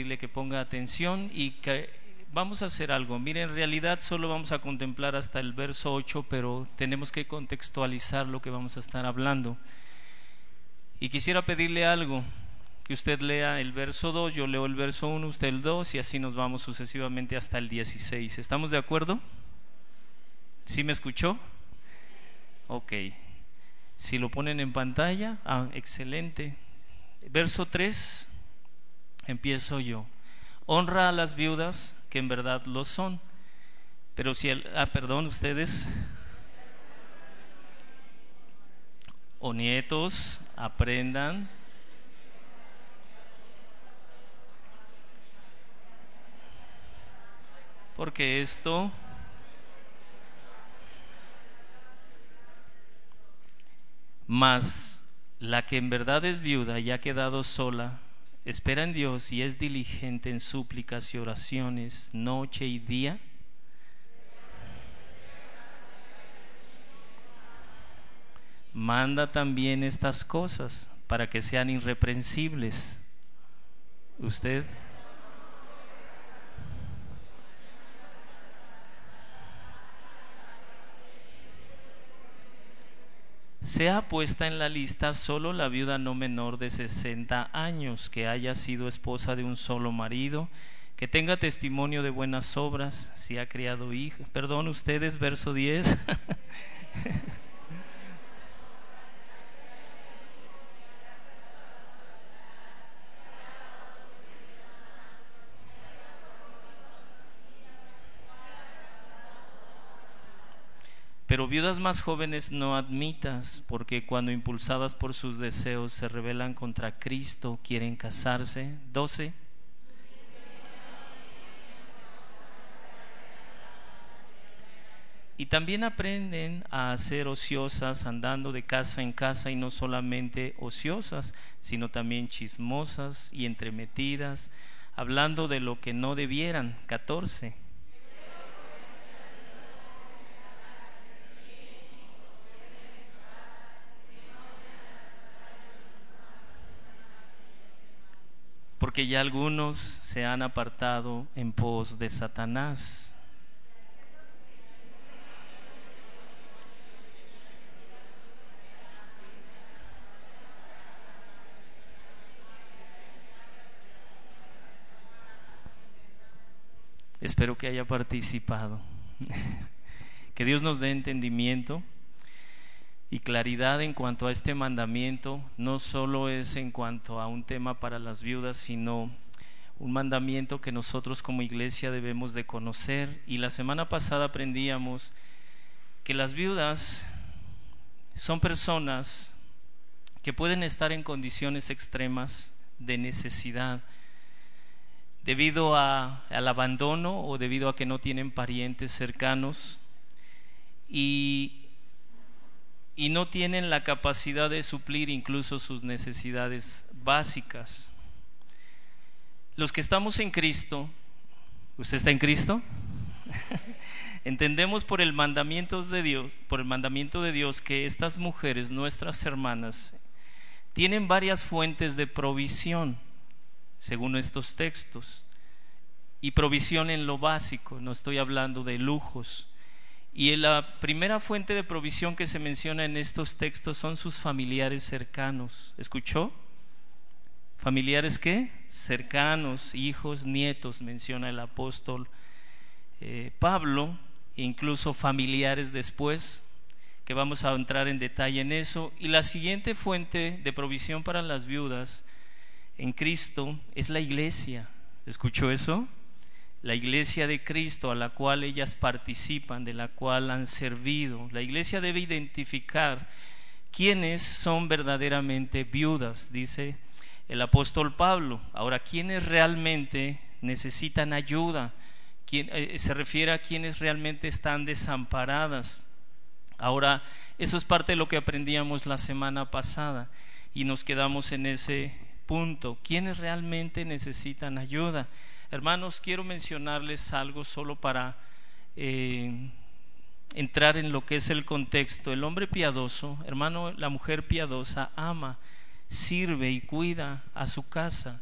pedirle que ponga atención y que vamos a hacer algo. Mire, en realidad solo vamos a contemplar hasta el verso 8, pero tenemos que contextualizar lo que vamos a estar hablando. Y quisiera pedirle algo, que usted lea el verso 2, yo leo el verso 1, usted el 2 y así nos vamos sucesivamente hasta el 16. ¿Estamos de acuerdo? ¿Sí me escuchó? Ok. Si lo ponen en pantalla, ah, excelente. Verso 3, empiezo yo. Honra a las viudas que en verdad lo son. Pero si el, ah, perdón, ustedes o nietos aprendan porque esto más la que en verdad es viuda y ha quedado sola espera en Dios y es diligente en súplicas y oraciones noche y día manda también estas cosas para que sean irreprensibles. Usted sea puesta en la lista solo la viuda no menor de 60 años que haya sido esposa de un solo marido, que tenga testimonio de buenas obras, si ha criado hijos. Perdón, ustedes, verso 10. Pero viudas más jóvenes no admitas, porque cuando impulsadas por sus deseos se rebelan contra Cristo, quieren casarse. 12. Y también aprenden a ser ociosas andando de casa en casa y no solamente ociosas, sino también chismosas y entremetidas, hablando de lo que no debieran. 14 ya algunos se han apartado en pos de Satanás. Espero que haya participado. que Dios nos dé entendimiento y claridad en cuanto a este mandamiento no solo es en cuanto a un tema para las viudas, sino un mandamiento que nosotros como iglesia debemos de conocer. Y la semana pasada aprendíamos que las viudas son personas que pueden estar en condiciones extremas de necesidad debido al abandono o debido a que no tienen parientes cercanos. Y y no tienen la capacidad de suplir incluso sus necesidades básicas. Los que estamos en Cristo, ¿usted está en Cristo? Entendemos por el mandamiento de Dios, por el mandamiento de Dios que estas mujeres, nuestras hermanas, tienen varias fuentes de provisión, según estos textos. Y provisión en lo básico, no estoy hablando de lujos, y la primera fuente de provisión que se menciona en estos textos son sus familiares cercanos. ¿Escuchó? ¿Familiares qué? Cercanos, hijos, nietos, menciona el apóstol eh, Pablo, e incluso familiares después, que vamos a entrar en detalle en eso. Y la siguiente fuente de provisión para las viudas en Cristo es la iglesia. ¿Escuchó eso? La iglesia de Cristo a la cual ellas participan, de la cual han servido. La iglesia debe identificar quiénes son verdaderamente viudas, dice el apóstol Pablo. Ahora, ¿quiénes realmente necesitan ayuda? ¿Quién, eh, se refiere a quienes realmente están desamparadas. Ahora, eso es parte de lo que aprendíamos la semana pasada y nos quedamos en ese punto. ¿Quiénes realmente necesitan ayuda? Hermanos, quiero mencionarles algo solo para eh, entrar en lo que es el contexto. El hombre piadoso, hermano, la mujer piadosa ama, sirve y cuida a su casa.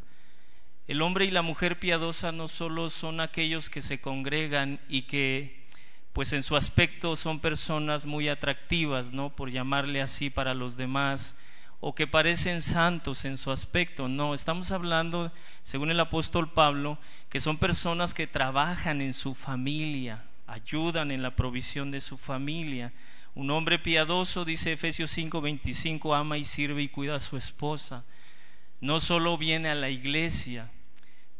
el hombre y la mujer piadosa no solo son aquellos que se congregan y que pues en su aspecto son personas muy atractivas, ¿no? Por llamarle así para los demás, o que parecen santos en su aspecto. No, estamos hablando, según el apóstol Pablo, que son personas que trabajan en su familia, ayudan en la provisión de su familia. Un hombre piadoso, dice Efesios 5:25, ama y sirve y cuida a su esposa. No solo viene a la iglesia,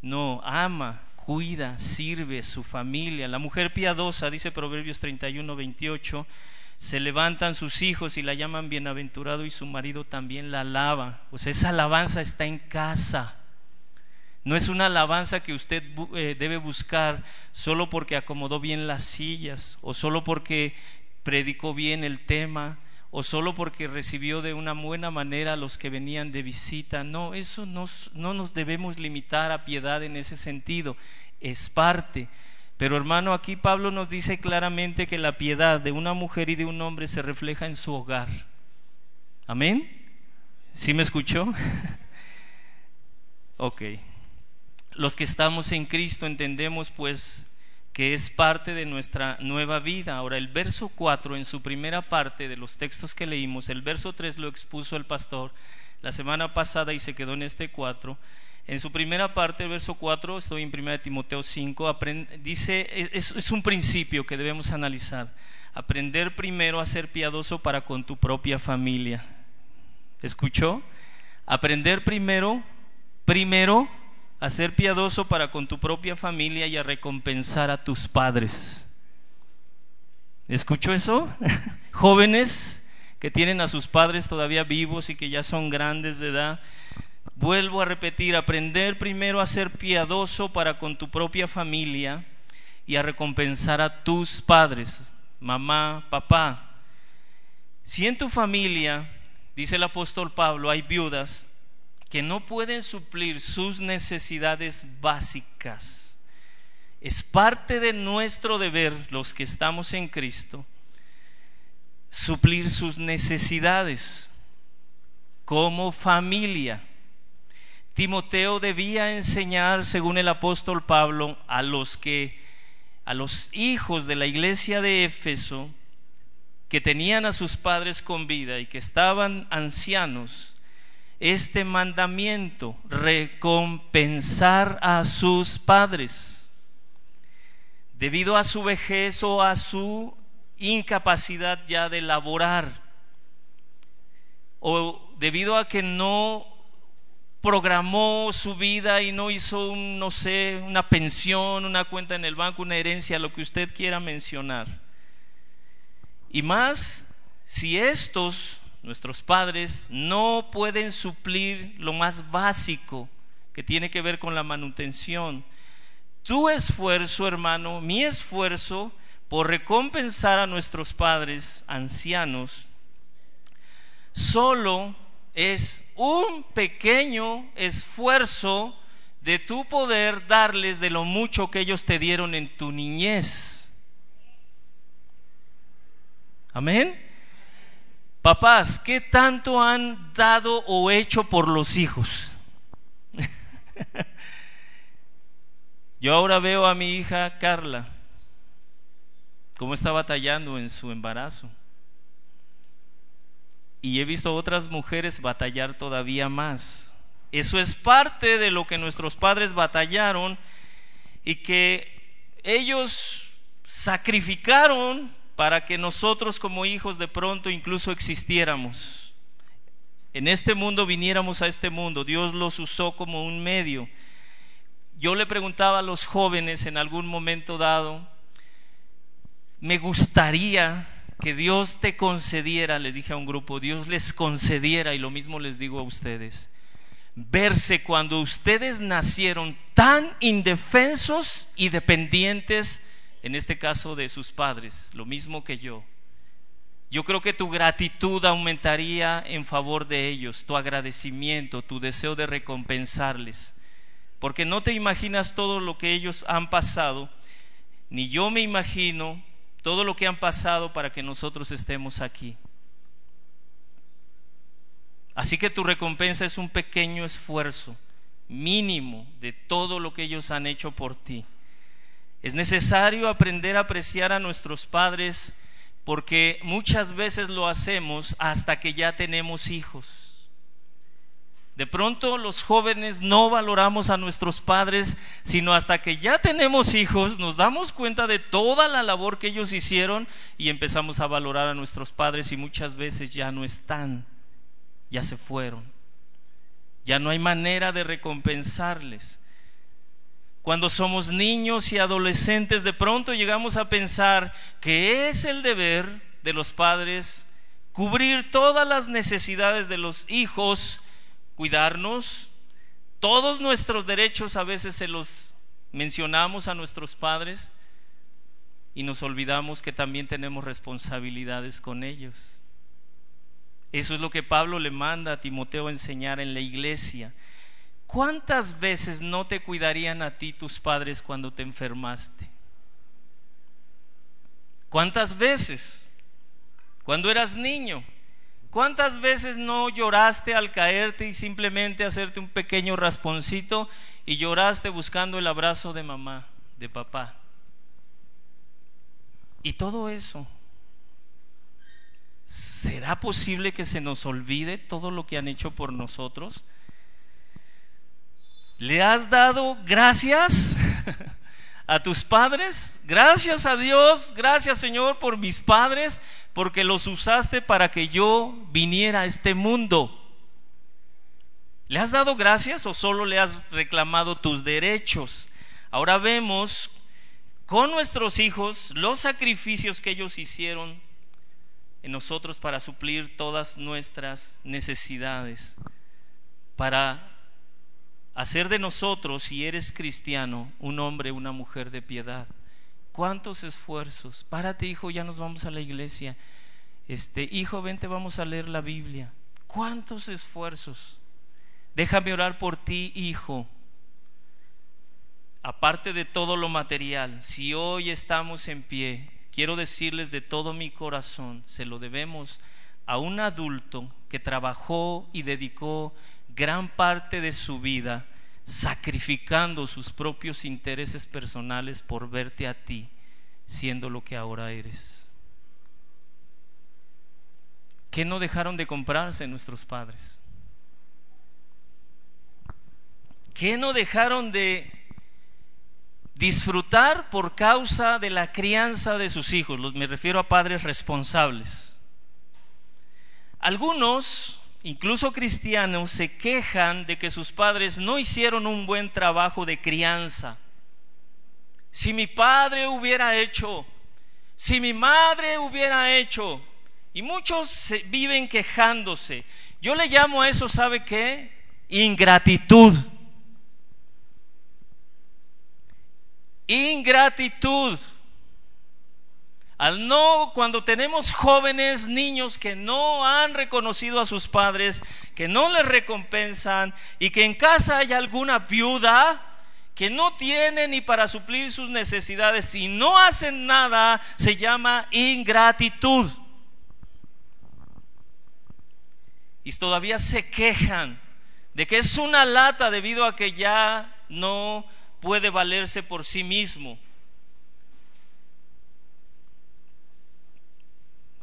no, ama, cuida, sirve su familia. La mujer piadosa, dice Proverbios 31, 28, se levantan sus hijos y la llaman bienaventurado y su marido también la alaba. O sea, esa alabanza está en casa. No es una alabanza que usted eh, debe buscar solo porque acomodó bien las sillas o solo porque predicó bien el tema o solo porque recibió de una buena manera a los que venían de visita. No, eso no nos debemos limitar a piedad en ese sentido es parte. Pero hermano, aquí Pablo nos dice claramente que la piedad de una mujer y de un hombre se refleja en su hogar. Amén. ¿Sí me escuchó? ok. Los que estamos en Cristo entendemos pues que es parte de nuestra nueva vida. Ahora, el verso 4, en su primera parte de los textos que leímos, el verso 3 lo expuso el pastor la semana pasada y se quedó en este 4. En su primera parte, el verso 4, estoy en 1 Timoteo 5, dice, es, es un principio que debemos analizar. Aprender primero a ser piadoso para con tu propia familia. ¿Escuchó? Aprender primero, primero a ser piadoso para con tu propia familia y a recompensar a tus padres. ¿Escuchó eso? Jóvenes que tienen a sus padres todavía vivos y que ya son grandes de edad, Vuelvo a repetir, aprender primero a ser piadoso para con tu propia familia y a recompensar a tus padres, mamá, papá. Si en tu familia, dice el apóstol Pablo, hay viudas que no pueden suplir sus necesidades básicas, es parte de nuestro deber, los que estamos en Cristo, suplir sus necesidades como familia. Timoteo debía enseñar, según el apóstol Pablo, a los que a los hijos de la iglesia de Éfeso que tenían a sus padres con vida y que estaban ancianos, este mandamiento, recompensar a sus padres, debido a su vejez o a su incapacidad ya de laborar, o debido a que no programó su vida y no hizo, un, no sé, una pensión, una cuenta en el banco, una herencia, lo que usted quiera mencionar. Y más si estos, nuestros padres, no pueden suplir lo más básico que tiene que ver con la manutención. Tu esfuerzo, hermano, mi esfuerzo por recompensar a nuestros padres ancianos, solo es un pequeño esfuerzo de tu poder darles de lo mucho que ellos te dieron en tu niñez. Amén. Papás, ¿qué tanto han dado o hecho por los hijos? Yo ahora veo a mi hija Carla, cómo está batallando en su embarazo. Y he visto otras mujeres batallar todavía más. Eso es parte de lo que nuestros padres batallaron y que ellos sacrificaron para que nosotros como hijos de pronto incluso existiéramos. En este mundo viniéramos a este mundo. Dios los usó como un medio. Yo le preguntaba a los jóvenes en algún momento dado, me gustaría que Dios te concediera, le dije a un grupo, Dios les concediera, y lo mismo les digo a ustedes, verse cuando ustedes nacieron tan indefensos y dependientes, en este caso de sus padres, lo mismo que yo. Yo creo que tu gratitud aumentaría en favor de ellos, tu agradecimiento, tu deseo de recompensarles, porque no te imaginas todo lo que ellos han pasado, ni yo me imagino todo lo que han pasado para que nosotros estemos aquí. Así que tu recompensa es un pequeño esfuerzo mínimo de todo lo que ellos han hecho por ti. Es necesario aprender a apreciar a nuestros padres porque muchas veces lo hacemos hasta que ya tenemos hijos. De pronto los jóvenes no valoramos a nuestros padres, sino hasta que ya tenemos hijos, nos damos cuenta de toda la labor que ellos hicieron y empezamos a valorar a nuestros padres y muchas veces ya no están, ya se fueron. Ya no hay manera de recompensarles. Cuando somos niños y adolescentes, de pronto llegamos a pensar que es el deber de los padres cubrir todas las necesidades de los hijos, cuidarnos. Todos nuestros derechos a veces se los mencionamos a nuestros padres y nos olvidamos que también tenemos responsabilidades con ellos. Eso es lo que Pablo le manda a Timoteo a enseñar en la iglesia. ¿Cuántas veces no te cuidarían a ti tus padres cuando te enfermaste? ¿Cuántas veces? Cuando eras niño. ¿Cuántas veces no lloraste al caerte y simplemente hacerte un pequeño rasponcito y lloraste buscando el abrazo de mamá, de papá? Y todo eso. ¿Será posible que se nos olvide todo lo que han hecho por nosotros? ¿Le has dado gracias a tus padres? Gracias a Dios, gracias Señor por mis padres, porque los usaste para que yo viniera a este mundo. ¿Le has dado gracias o solo le has reclamado tus derechos? Ahora vemos con nuestros hijos los sacrificios que ellos hicieron en nosotros para suplir todas nuestras necesidades, para hacer de nosotros, si eres cristiano, un hombre, una mujer de piedad. ¿Cuántos esfuerzos? Párate, hijo, ya nos vamos a la iglesia. Este, hijo, vente, vamos a leer la Biblia. ¿Cuántos esfuerzos? Déjame orar por ti, hijo. Aparte de todo lo material, si hoy estamos en pie, quiero decirles de todo mi corazón, se lo debemos a un adulto que trabajó y dedicó gran parte de su vida sacrificando sus propios intereses personales por verte a ti siendo lo que ahora eres. ¿Qué no dejaron de comprarse nuestros padres? ¿Qué no dejaron de disfrutar por causa de la crianza de sus hijos? Me refiero a padres responsables. Algunos incluso cristianos, se quejan de que sus padres no hicieron un buen trabajo de crianza. Si mi padre hubiera hecho, si mi madre hubiera hecho, y muchos viven quejándose. Yo le llamo a eso, ¿sabe qué? Ingratitud. Ingratitud. Al no, cuando tenemos jóvenes, niños que no han reconocido a sus padres, que no les recompensan y que en casa hay alguna viuda que no tiene ni para suplir sus necesidades y no hacen nada, se llama ingratitud. Y todavía se quejan de que es una lata debido a que ya no puede valerse por sí mismo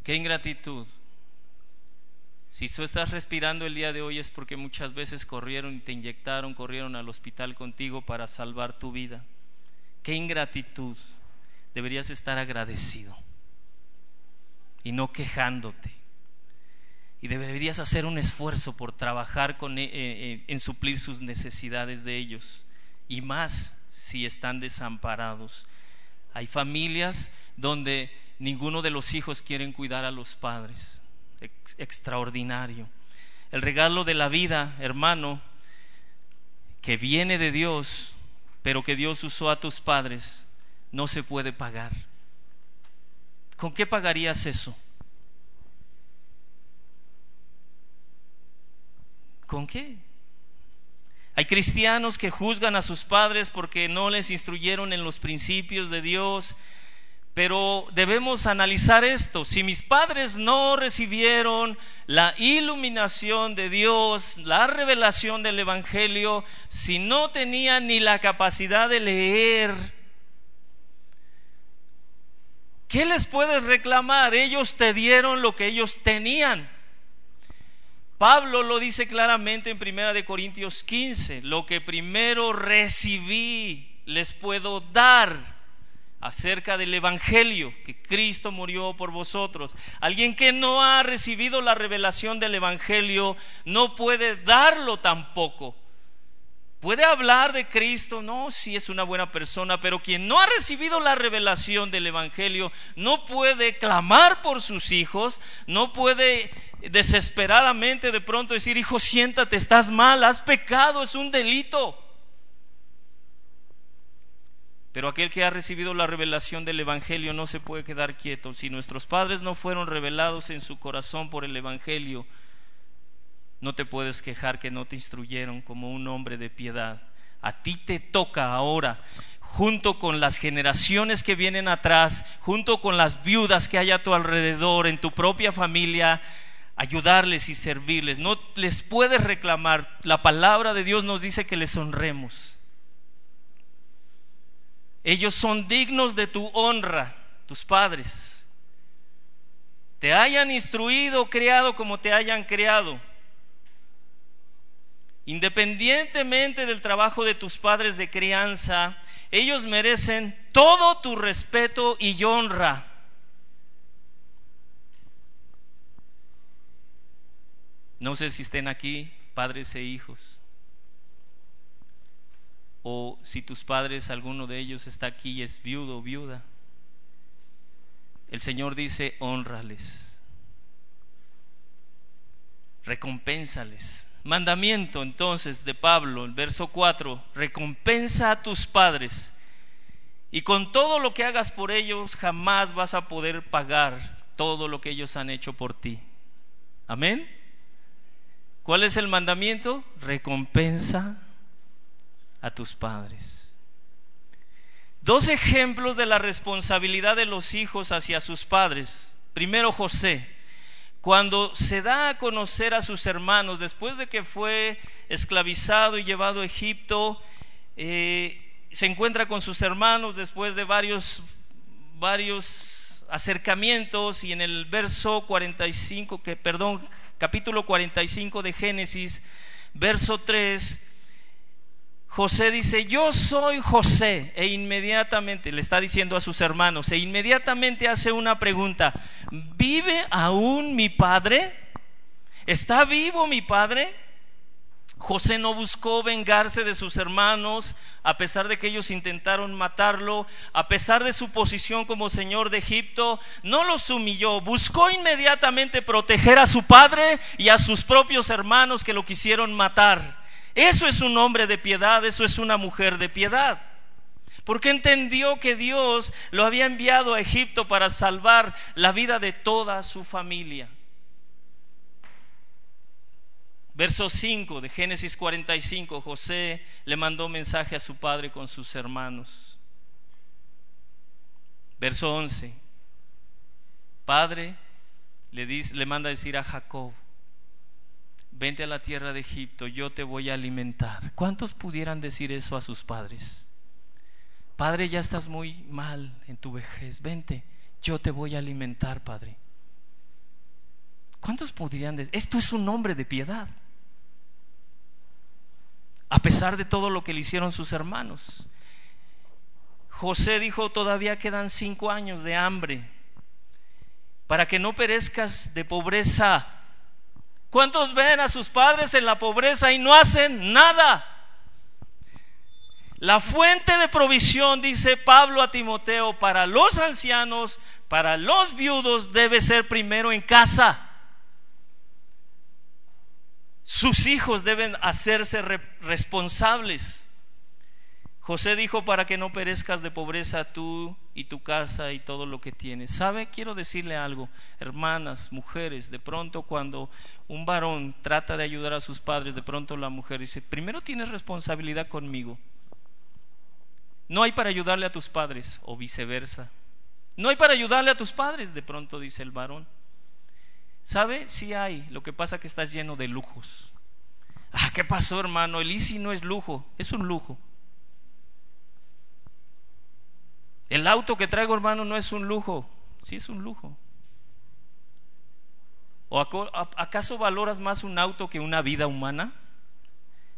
Qué ingratitud. Si tú estás respirando el día de hoy es porque muchas veces corrieron y te inyectaron, corrieron al hospital contigo para salvar tu vida. Qué ingratitud. Deberías estar agradecido y no quejándote. Y deberías hacer un esfuerzo por trabajar con, eh, eh, en suplir sus necesidades de ellos. Y más si están desamparados. Hay familias donde ninguno de los hijos quieren cuidar a los padres. extraordinario. El regalo de la vida, hermano, que viene de Dios, pero que Dios usó a tus padres, no se puede pagar. ¿Con qué pagarías eso? ¿Con qué? Hay cristianos que juzgan a sus padres porque no les instruyeron en los principios de Dios Pero debemos analizar esto. Si mis padres no recibieron la iluminación de Dios, la revelación del Evangelio, si no tenían ni la capacidad de leer, ¿qué les puedes reclamar? Ellos te dieron lo que ellos tenían. Pablo lo dice claramente en Primera de Corintios 15, lo que primero recibí les puedo dar acerca del Evangelio, que Cristo murió por vosotros. Alguien que no ha recibido la revelación del Evangelio no puede darlo tampoco. Puede hablar de Cristo, no, si es una buena persona, pero quien no ha recibido la revelación del Evangelio no puede clamar por sus hijos, no puede desesperadamente de pronto decir, hijo, siéntate, estás mal, has pecado, es un delito. Pero aquel que ha recibido la revelación del Evangelio no se puede quedar quieto. Si nuestros padres no fueron revelados en su corazón por el Evangelio, no te puedes quejar que no te instruyeron como un hombre de piedad. A ti te toca ahora, junto con las generaciones que vienen atrás, junto con las viudas que hay a tu alrededor, en tu propia familia, ayudarles y servirles. No les puedes reclamar. La palabra de Dios nos dice que les honremos. Ellos son dignos de tu honra, tus padres. Te hayan instruido, creado como te hayan creado. Independientemente del trabajo de tus padres de crianza, ellos merecen todo tu respeto y honra. No sé si estén aquí padres e hijos o si tus padres, alguno de ellos está aquí y es viudo o viuda. El Señor dice, honrales, recompénsales. Mandamiento entonces de Pablo, el verso 4, recompensa a tus padres y con todo lo que hagas por ellos jamás vas a poder pagar todo lo que ellos han hecho por ti. Amén. ¿Cuál es el mandamiento? Recompensa a tus padres. Dos ejemplos de la responsabilidad de los hijos hacia sus padres. Primero José, cuando se da a conocer a sus hermanos, después de que fue esclavizado y llevado a Egipto, eh, se encuentra con sus hermanos después de varios, varios acercamientos y en el verso 45, que, perdón, capítulo 45 de Génesis, verso 3, José dice, yo soy José, e inmediatamente le está diciendo a sus hermanos, e inmediatamente hace una pregunta, ¿vive aún mi padre? ¿Está vivo mi padre? José no buscó vengarse de sus hermanos, a pesar de que ellos intentaron matarlo, a pesar de su posición como señor de Egipto, no los humilló, buscó inmediatamente proteger a su padre y a sus propios hermanos que lo quisieron matar. Eso es un hombre de piedad, eso es una mujer de piedad. Porque entendió que Dios lo había enviado a Egipto para salvar la vida de toda su familia. Verso 5 de Génesis 45, José le mandó mensaje a su padre con sus hermanos. Verso 11, padre le, dice, le manda decir a Jacob, vente a la tierra de Egipto, yo te voy a alimentar. ¿Cuántos pudieran decir eso a sus padres? Padre, ya estás muy mal en tu vejez, vente, yo te voy a alimentar, Padre. ¿Cuántos pudieran decir? Esto es un hombre de piedad. A pesar de todo lo que le hicieron sus hermanos. José dijo, todavía quedan cinco años de hambre. Para que no perezcas de pobreza, ¿Cuántos ven a sus padres en la pobreza y no hacen nada? La fuente de provisión, dice Pablo a Timoteo, para los ancianos, para los viudos, debe ser primero en casa. Sus hijos deben hacerse responsables. José dijo, para que no perezcas de pobreza tú y tu casa y todo lo que tienes. ¿Sabe? Quiero decirle algo, hermanas, mujeres, de pronto cuando un varón trata de ayudar a sus padres, de pronto la mujer dice, primero tienes responsabilidad conmigo. No hay para ayudarle a tus padres o viceversa. No hay para ayudarle a tus padres, de pronto dice el varón. ¿Sabe? Sí hay. Lo que pasa que estás lleno de lujos. Ah, ¿qué pasó, hermano? El ICI no es lujo, es un lujo. El auto que traigo, hermano, no es un lujo, sí es un lujo. ¿O acaso valoras más un auto que una vida humana?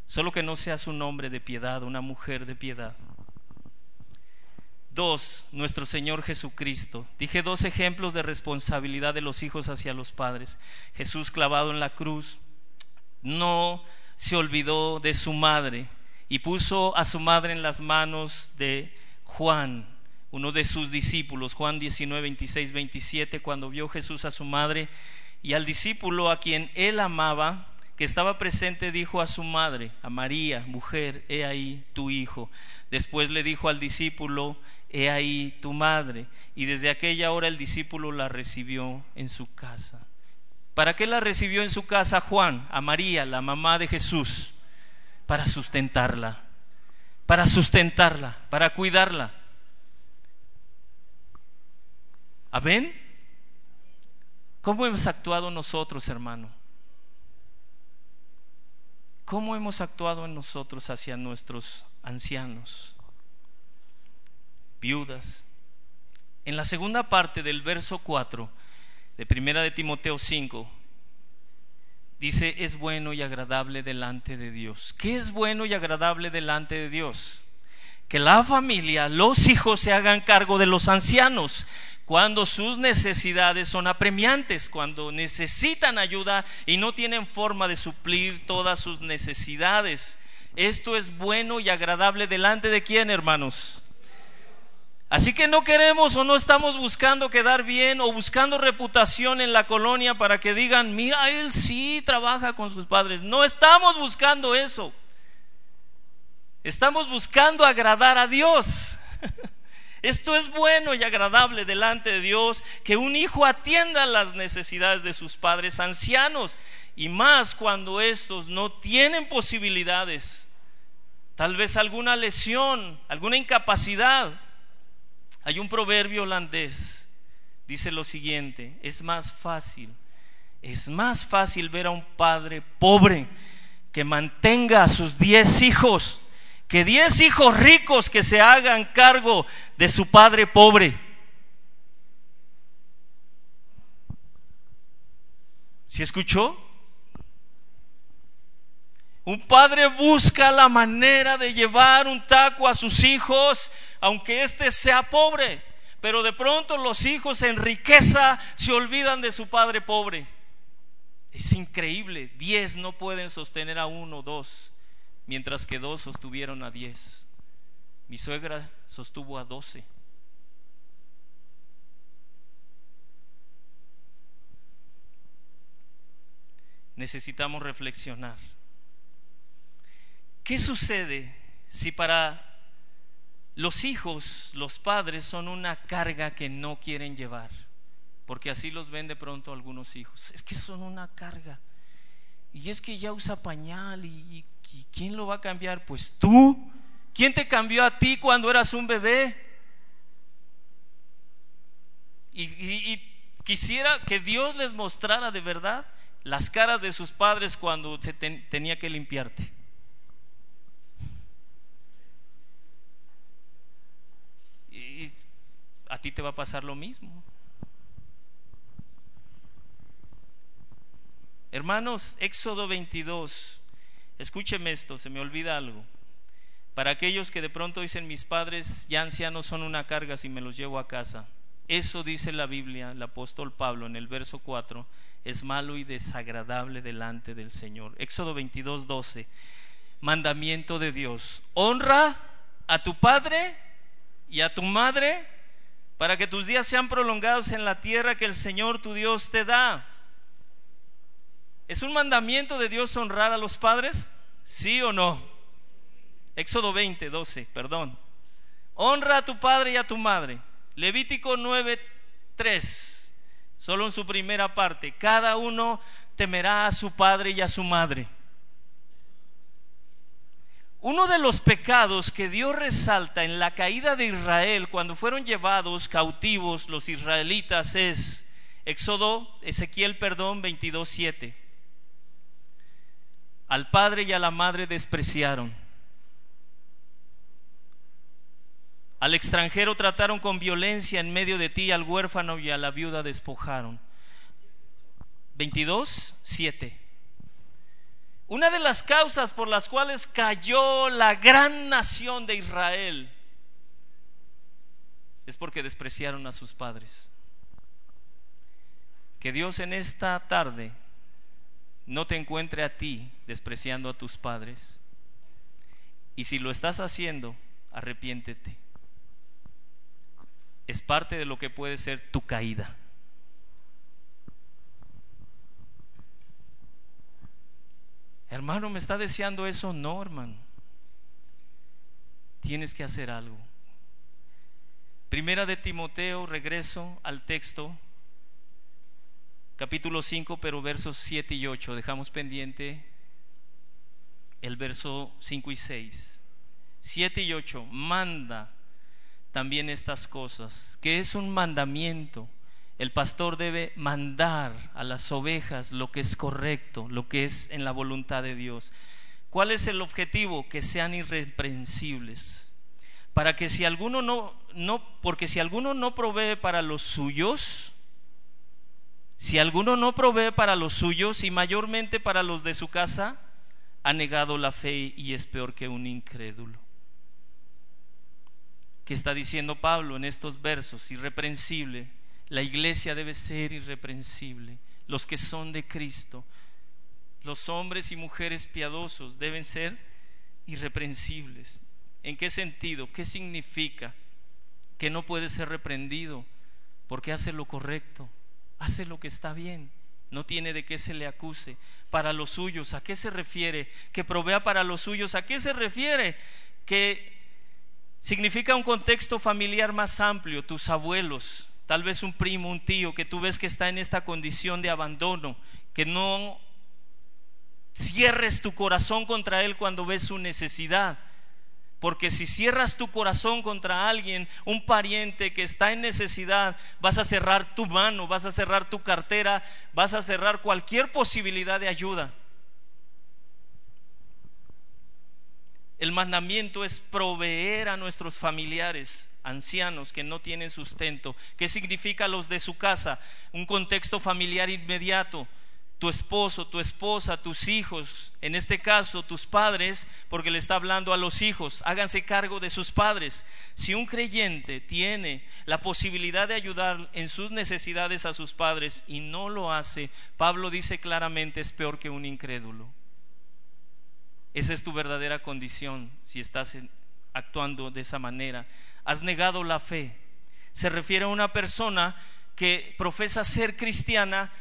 Solo que no seas un hombre de piedad, una mujer de piedad. Dos, nuestro Señor Jesucristo. Dije dos ejemplos de responsabilidad de los hijos hacia los padres. Jesús clavado en la cruz no se olvidó de su madre y puso a su madre en las manos de Juan, uno de sus discípulos, Juan 19, 26, 27, cuando vio Jesús a su madre y al discípulo a quien él amaba, que estaba presente, dijo a su madre, a María, mujer, he ahí tu hijo. Después le dijo al discípulo, he ahí tu madre. Y desde aquella hora el discípulo la recibió en su casa. ¿Para qué la recibió en su casa Juan? A María, la mamá de Jesús. Para sustentarla. Para sustentarla, para cuidarla. Amén. ¿Cómo hemos actuado nosotros, hermano? ¿Cómo hemos actuado en nosotros hacia nuestros ancianos? viudas. En la segunda parte del verso 4 de Primera de Timoteo 5 dice, es bueno y agradable delante de Dios. ¿Qué es bueno y agradable delante de Dios? Que la familia, los hijos se hagan cargo de los ancianos cuando sus necesidades son apremiantes, cuando necesitan ayuda y no tienen forma de suplir todas sus necesidades. Esto es bueno y agradable delante de quién, hermanos? Así que no queremos o no estamos buscando quedar bien o buscando reputación en la colonia para que digan, mira, él sí trabaja con sus padres. No estamos buscando eso. Estamos buscando agradar a Dios. Esto es bueno y agradable delante de Dios que un hijo atienda las necesidades de sus padres ancianos y más cuando estos no tienen posibilidades, tal vez alguna lesión, alguna incapacidad hay un proverbio holandés, dice lo siguiente, es más fácil, es más fácil ver a un padre pobre que mantenga a sus diez hijos, que diez hijos ricos que se hagan cargo de su padre pobre. ¿Si escuchó? Un padre busca la manera de llevar un taco a sus hijos, aunque éste sea pobre. Pero de pronto los hijos en riqueza se olvidan de su padre pobre. Es increíble. Diez no pueden sostener a uno, dos, mientras que dos sostuvieron a diez. Mi suegra sostuvo a doce. Necesitamos reflexionar. ¿Qué sucede si para los hijos, los padres son una carga que no quieren llevar? Porque así los ven de pronto algunos hijos. Es que son una carga. Y es que ya usa pañal y, ¿quién lo va a cambiar? Pues tú. ¿Quién te cambió a ti cuando eras un bebé? Y, quisiera que Dios les mostrara de verdad las caras de sus padres cuando se tenía que limpiarte. a ti te va a pasar lo mismo. Hermanos, Éxodo 22, escúcheme esto, se me olvida algo. Para aquellos que de pronto dicen mis padres ya ancianos son una carga si me los llevo a casa. Eso dice la Biblia, el apóstol Pablo en el verso 4, es malo y desagradable delante del Señor. Éxodo 22, 12, mandamiento de Dios, honra a tu padre y a tu madre para que tus días sean prolongados en la tierra que el Señor tu Dios te da. ¿Es un mandamiento de Dios honrar a los padres? ¿Sí o no? Éxodo 20, 12, perdón. Honra a tu padre y a tu madre. Levítico 9, 3, solo en su primera parte. Cada uno temerá a su padre y a su madre. Uno de los pecados que Dios resalta en la caída de Israel cuando fueron llevados cautivos los israelitas es Éxodo, Ezequiel, perdón, 22.7. Al padre y a la madre despreciaron. Al extranjero trataron con violencia en medio de ti, al huérfano y a la viuda despojaron. 22, 7. Una de las causas por las cuales cayó la gran nación de Israel es porque despreciaron a sus padres. Que Dios en esta tarde no te encuentre a ti despreciando a tus padres. Y si lo estás haciendo, arrepiéntete. Es parte de lo que puede ser tu caída. Hermano, ¿me está deseando eso? No, hermano. Tienes que hacer algo. Primera de Timoteo, regreso al texto, capítulo 5, pero versos 7 y 8. Dejamos pendiente el verso 5 y 6. 7 y 8. Manda también estas cosas, que es un mandamiento el pastor debe mandar a las ovejas lo que es correcto, lo que es en la voluntad de Dios. ¿Cuál es el objetivo? Que sean irreprensibles. Para que si alguno no, no, porque si alguno no provee para los suyos, si alguno no provee para los suyos y mayormente para los de su casa, ha negado la fe y es peor que un incrédulo. ¿Qué está diciendo Pablo en estos versos? Irreprensible la iglesia debe ser irreprensible. Los que son de Cristo, los hombres y mujeres piadosos deben ser irreprensibles. ¿En qué sentido? ¿Qué significa? Que no puede ser reprendido porque hace lo correcto, hace lo que está bien, no tiene de qué se le acuse. Para los suyos, ¿a qué se refiere? Que provea para los suyos, ¿a qué se refiere? Que significa un contexto familiar más amplio, tus abuelos, tal vez un primo, un tío, que tú ves que está en esta condición de abandono, que no cierres tu corazón contra él cuando ves su necesidad. Porque si cierras tu corazón contra alguien, un pariente que está en necesidad, vas a cerrar tu mano, vas a cerrar tu cartera, vas a cerrar cualquier posibilidad de ayuda. El mandamiento es proveer a nuestros familiares ancianos que no tienen sustento. ¿Qué significa los de su casa? Un contexto familiar inmediato. Tu esposo, tu esposa, tus hijos, en este caso tus padres, porque le está hablando a los hijos, háganse cargo de sus padres. Si un creyente tiene la posibilidad de ayudar en sus necesidades a sus padres y no lo hace, Pablo dice claramente es peor que un incrédulo. Esa es tu verdadera condición si estás actuando de esa manera has negado la fe. Se refiere a una persona que profesa ser cristiana,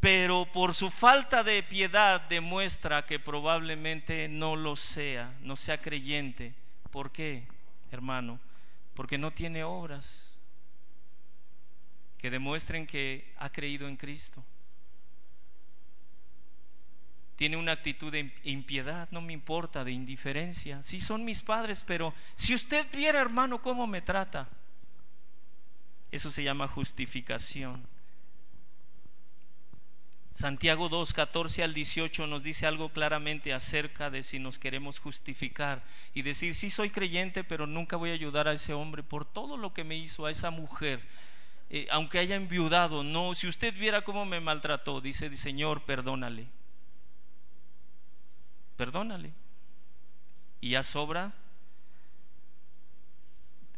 pero por su falta de piedad demuestra que probablemente no lo sea, no sea creyente. ¿Por qué, hermano? Porque no tiene obras que demuestren que ha creído en Cristo. Tiene una actitud de impiedad, no me importa, de indiferencia. Sí son mis padres, pero si usted viera, hermano, cómo me trata, eso se llama justificación. Santiago 2, 14 al 18 nos dice algo claramente acerca de si nos queremos justificar y decir, sí soy creyente, pero nunca voy a ayudar a ese hombre por todo lo que me hizo, a esa mujer, eh, aunque haya enviudado. No, si usted viera cómo me maltrató, dice, Señor, perdónale perdónale. Y haz obra,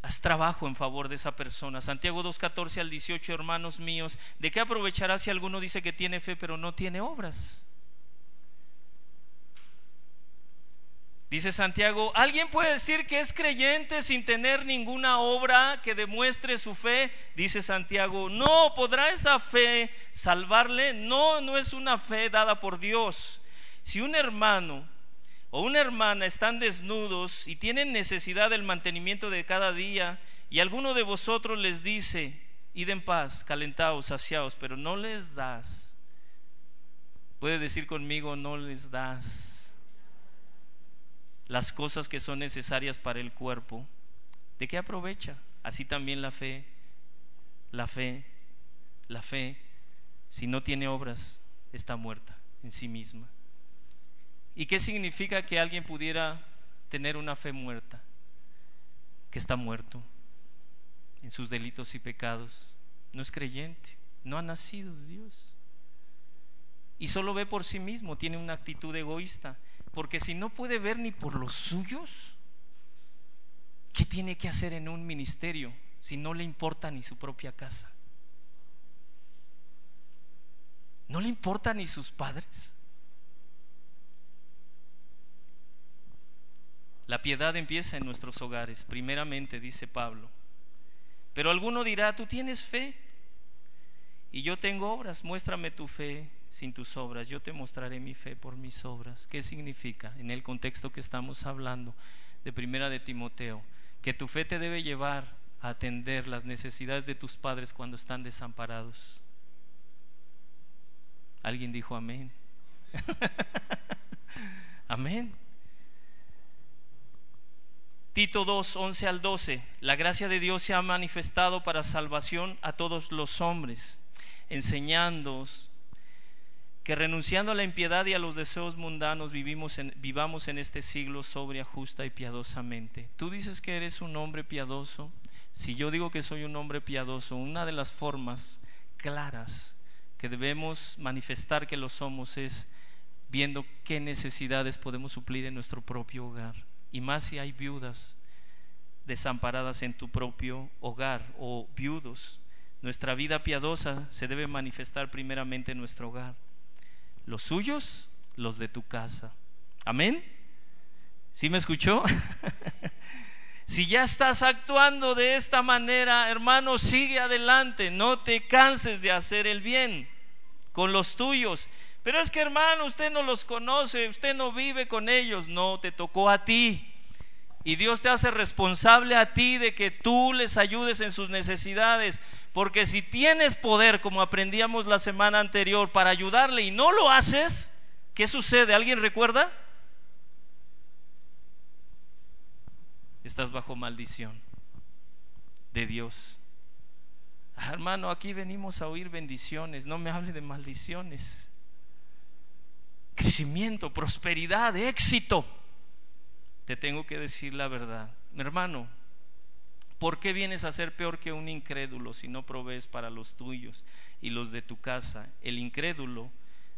haz trabajo en favor de esa persona. Santiago 2.14 al 18, hermanos míos, ¿de qué aprovechará si alguno dice que tiene fe pero no tiene obras? Dice Santiago, ¿alguien puede decir que es creyente sin tener ninguna obra que demuestre su fe? Dice Santiago, no, ¿podrá esa fe salvarle? No, no es una fe dada por Dios. Si un hermano o una hermana están desnudos y tienen necesidad del mantenimiento de cada día, y alguno de vosotros les dice, id en paz, calentaos, saciaos, pero no les das. Puede decir conmigo, no les das las cosas que son necesarias para el cuerpo, ¿de qué aprovecha? Así también la fe, la fe, la fe, si no tiene obras, está muerta en sí misma. ¿Y qué significa que alguien pudiera tener una fe muerta? Que está muerto en sus delitos y pecados. No es creyente, no ha nacido de Dios. Y solo ve por sí mismo, tiene una actitud egoísta. Porque si no puede ver ni por los suyos, ¿qué tiene que hacer en un ministerio si no le importa ni su propia casa? ¿No le importa ni sus padres? La piedad empieza en nuestros hogares, primeramente, dice Pablo. Pero alguno dirá, tú tienes fe y yo tengo obras, muéstrame tu fe sin tus obras, yo te mostraré mi fe por mis obras. ¿Qué significa en el contexto que estamos hablando de primera de Timoteo? Que tu fe te debe llevar a atender las necesidades de tus padres cuando están desamparados. Alguien dijo amén. amén. Tito 2, 11 al 12. La gracia de Dios se ha manifestado para salvación a todos los hombres, enseñándoos que renunciando a la impiedad y a los deseos mundanos vivimos en, vivamos en este siglo sobria, justa y piadosamente. Tú dices que eres un hombre piadoso. Si yo digo que soy un hombre piadoso, una de las formas claras que debemos manifestar que lo somos es viendo qué necesidades podemos suplir en nuestro propio hogar. Y más si hay viudas desamparadas en tu propio hogar o viudos. Nuestra vida piadosa se debe manifestar primeramente en nuestro hogar. Los suyos, los de tu casa. Amén. ¿Sí me escuchó? Si ya estás actuando de esta manera, hermano, sigue adelante, no te canses de hacer el bien con los tuyos. Pero es que, hermano, usted no los conoce, usted no vive con ellos, no, te tocó a ti. Y Dios te hace responsable a ti de que tú les ayudes en sus necesidades. Porque si tienes poder, como aprendíamos la semana anterior, para ayudarle y no lo haces, ¿qué sucede? ¿Alguien recuerda? estás bajo maldición de Dios. Ah, hermano, aquí venimos a oír bendiciones, no me hable de maldiciones. Crecimiento, prosperidad, éxito. Te tengo que decir la verdad. Mi hermano, ¿por qué vienes a ser peor que un incrédulo si no provees para los tuyos y los de tu casa? El incrédulo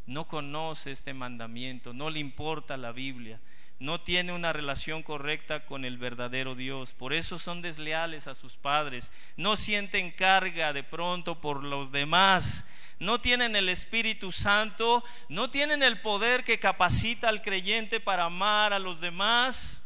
no conoce este mandamiento, no le importa la Biblia no tiene una relación correcta con el verdadero Dios. Por eso son desleales a sus padres. No sienten carga de pronto por los demás. No tienen el Espíritu Santo. No tienen el poder que capacita al creyente para amar a los demás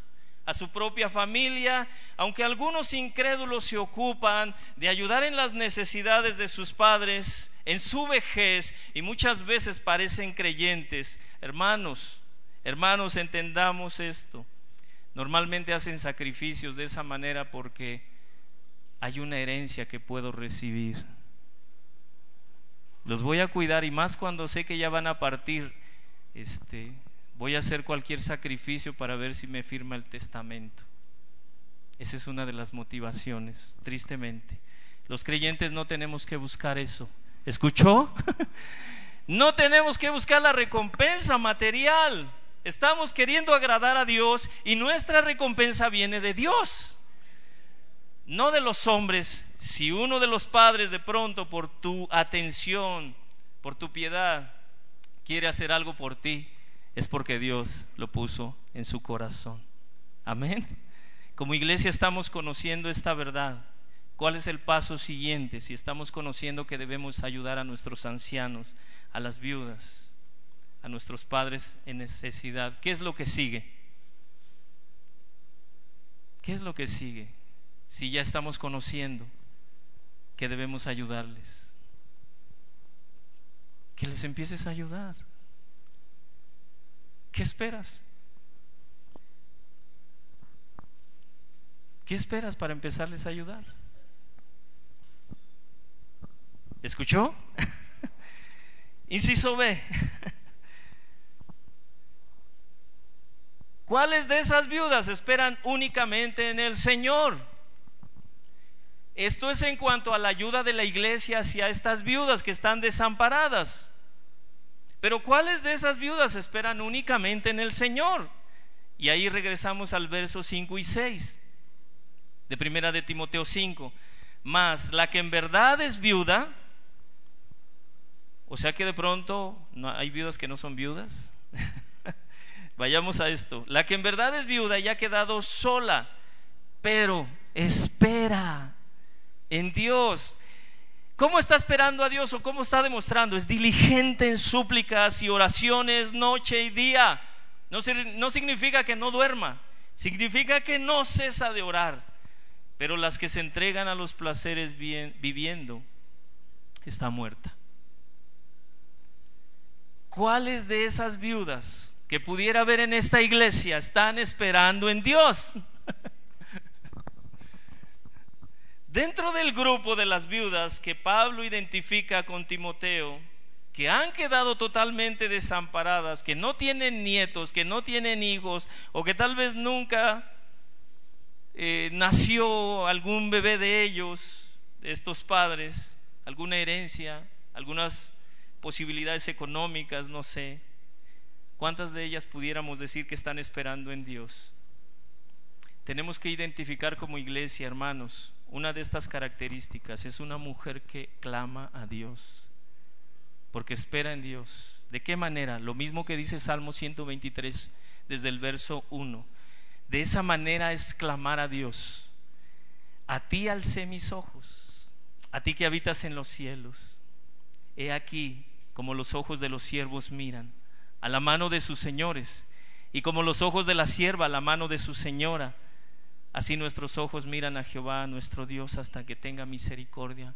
a su propia familia, aunque algunos incrédulos se ocupan de ayudar en las necesidades de sus padres, en su vejez, y muchas veces parecen creyentes, hermanos, Hermanos, entendamos esto. Normalmente hacen sacrificios de esa manera porque hay una herencia que puedo recibir. Los voy a cuidar y más cuando sé que ya van a partir, este, voy a hacer cualquier sacrificio para ver si me firma el testamento. Esa es una de las motivaciones, tristemente. Los creyentes no tenemos que buscar eso. ¿Escuchó? no tenemos que buscar la recompensa material. Estamos queriendo agradar a Dios y nuestra recompensa viene de Dios, no de los hombres. Si uno de los padres de pronto por tu atención, por tu piedad, quiere hacer algo por ti, es porque Dios lo puso en su corazón. Amén. Como iglesia estamos conociendo esta verdad. ¿Cuál es el paso siguiente si estamos conociendo que debemos ayudar a nuestros ancianos, a las viudas? a nuestros padres en necesidad. ¿Qué es lo que sigue? ¿Qué es lo que sigue? Si ya estamos conociendo que debemos ayudarles. Que les empieces a ayudar. ¿Qué esperas? ¿Qué esperas para empezarles a ayudar? ¿Escuchó? Inciso B. ¿Cuáles de esas viudas esperan únicamente en el Señor? Esto es en cuanto a la ayuda de la iglesia hacia estas viudas que están desamparadas. Pero ¿cuáles de esas viudas esperan únicamente en el Señor? Y ahí regresamos al verso 5 y 6 de primera de Timoteo 5. Más la que en verdad es viuda, o sea que de pronto no, hay viudas que no son viudas. Vayamos a esto. La que en verdad es viuda ya ha quedado sola, pero espera en Dios. ¿Cómo está esperando a Dios o cómo está demostrando? Es diligente en súplicas y oraciones noche y día. No, significa que no duerma, significa que no cesa de orar. Pero las que se entregan a los placeres viviendo, está muerta. ¿Cuáles de esas viudas que pudiera haber en esta iglesia están esperando en Dios. Dentro del grupo de las viudas que Pablo identifica con Timoteo, que han quedado totalmente desamparadas, que no tienen nietos, que no tienen hijos, o que tal vez nunca eh, nació algún bebé de ellos, de estos padres, alguna herencia, algunas posibilidades económicas, no sé. ¿Cuántas de ellas pudiéramos decir que están esperando en Dios? Tenemos que identificar como iglesia, hermanos, una de estas características es una mujer que clama a Dios, porque espera en Dios. ¿De qué manera? Lo mismo que dice Salmo 123 desde el verso 1. De esa manera es clamar a Dios. A ti alcé mis ojos, a ti que habitas en los cielos. He aquí como los ojos de los siervos miran a la mano de sus señores, y como los ojos de la sierva a la mano de su señora, así nuestros ojos miran a Jehová, nuestro Dios, hasta que tenga misericordia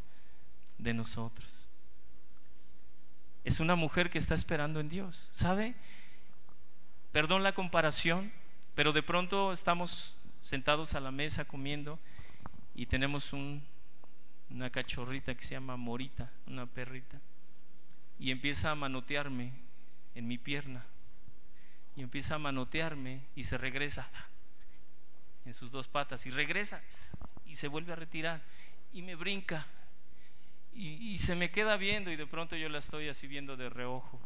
de nosotros. Es una mujer que está esperando en Dios, ¿sabe? Perdón la comparación, pero de pronto estamos sentados a la mesa comiendo y tenemos un, una cachorrita que se llama Morita, una perrita, y empieza a manotearme en mi pierna y empieza a manotearme y se regresa en sus dos patas y regresa y se vuelve a retirar y me brinca y, se me queda viendo y de pronto yo la estoy así viendo de reojo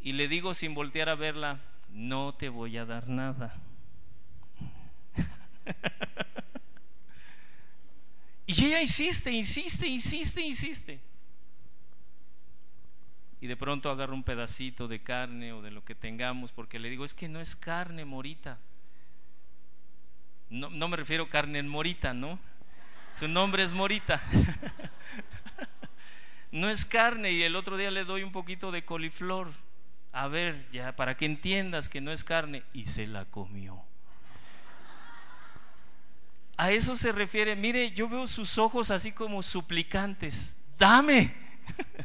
y le digo sin voltear a verla, no te voy a dar nada. y ella insiste, insiste, insiste, insiste y de pronto agarro un pedacito de carne o de lo que tengamos porque le digo, es que no es carne morita. No, no me refiero a carne en morita, ¿no? Su nombre es morita. no es carne y el otro día le doy un poquito de coliflor. A ver, ya, para que entiendas que no es carne. Y se la comió. A eso se refiere, mire, yo veo sus ojos así como suplicantes. Dame.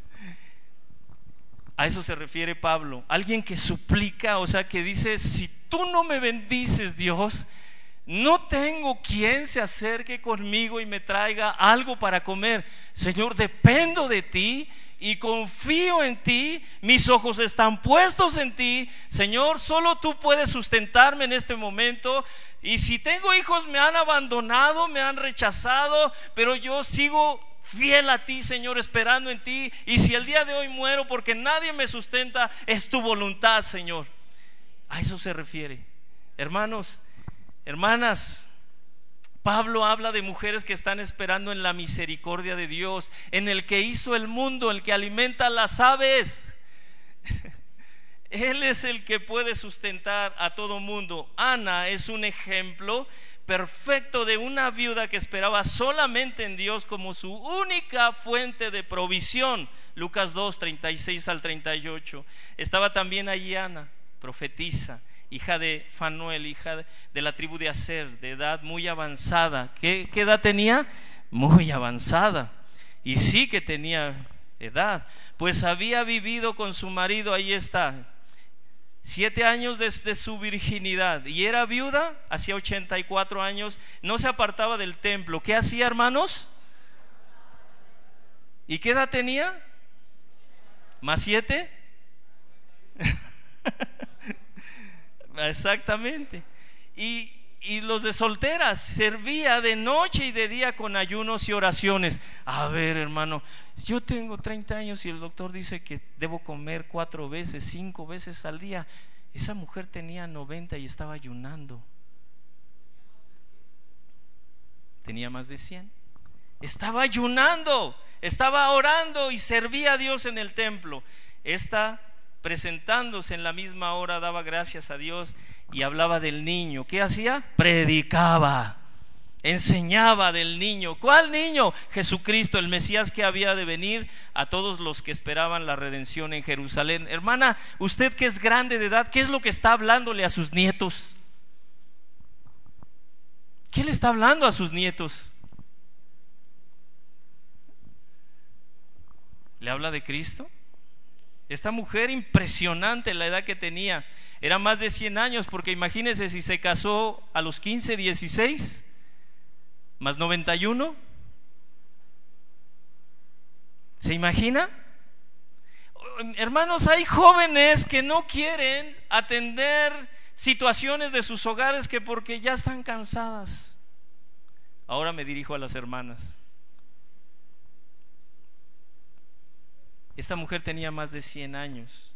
A eso se refiere Pablo. Alguien que suplica, o sea, que dice, si tú no me bendices, Dios, no tengo quien se acerque conmigo y me traiga algo para comer. Señor, dependo de ti y confío en ti. Mis ojos están puestos en ti. Señor, solo tú puedes sustentarme en este momento. Y si tengo hijos, me han abandonado, me han rechazado, pero yo sigo fiel a ti, Señor, esperando en ti. Y si el día de hoy muero porque nadie me sustenta, es tu voluntad, Señor. A eso se refiere. Hermanos, hermanas, Pablo habla de mujeres que están esperando en la misericordia de Dios, en el que hizo el mundo, el que alimenta las aves. Él es el que puede sustentar a todo mundo. Ana es un ejemplo perfecto de una viuda que esperaba solamente en Dios como su única fuente de provisión. Lucas 2, 36 al 38. Estaba también allí Ana, profetisa, hija de Fanuel, hija de la tribu de Aser, de edad muy avanzada. ¿Qué, ¿Qué edad tenía? Muy avanzada. Y sí que tenía edad, pues había vivido con su marido, ahí está, siete años desde su virginidad y era viuda, hacía 84 años, no se apartaba del templo. ¿Qué hacía, hermanos? ¿Y qué edad tenía? ¿Más siete? Exactamente. Y, los de solteras servía de noche y de día con ayunos y oraciones. A ver, hermano, yo tengo 30 años y el doctor dice que debo comer cuatro veces, cinco veces al día. Esa mujer tenía 90 y estaba ayunando. Tenía más de 100. Estaba ayunando, estaba orando y servía a Dios en el templo. Esta presentándose en la misma hora daba gracias a Dios y hablaba del niño. ¿Qué hacía? Predicaba, enseñaba del niño. ¿Cuál niño? Jesucristo, el Mesías que había de venir a todos los que esperaban la redención en Jerusalén. Hermana, usted que es grande de edad, ¿qué es lo que está hablándole a sus nietos? ¿Qué le está hablando a sus nietos? ¿Le habla de Cristo? Esta mujer impresionante la edad que tenía, era más de 100 años, porque imagínense si se casó a los 15, 16, más 91. ¿Se imagina? Hermanos, hay jóvenes que no quieren atender situaciones de sus hogares que porque ya están cansadas. Ahora me dirijo a las hermanas. Esta mujer tenía más de 100 años.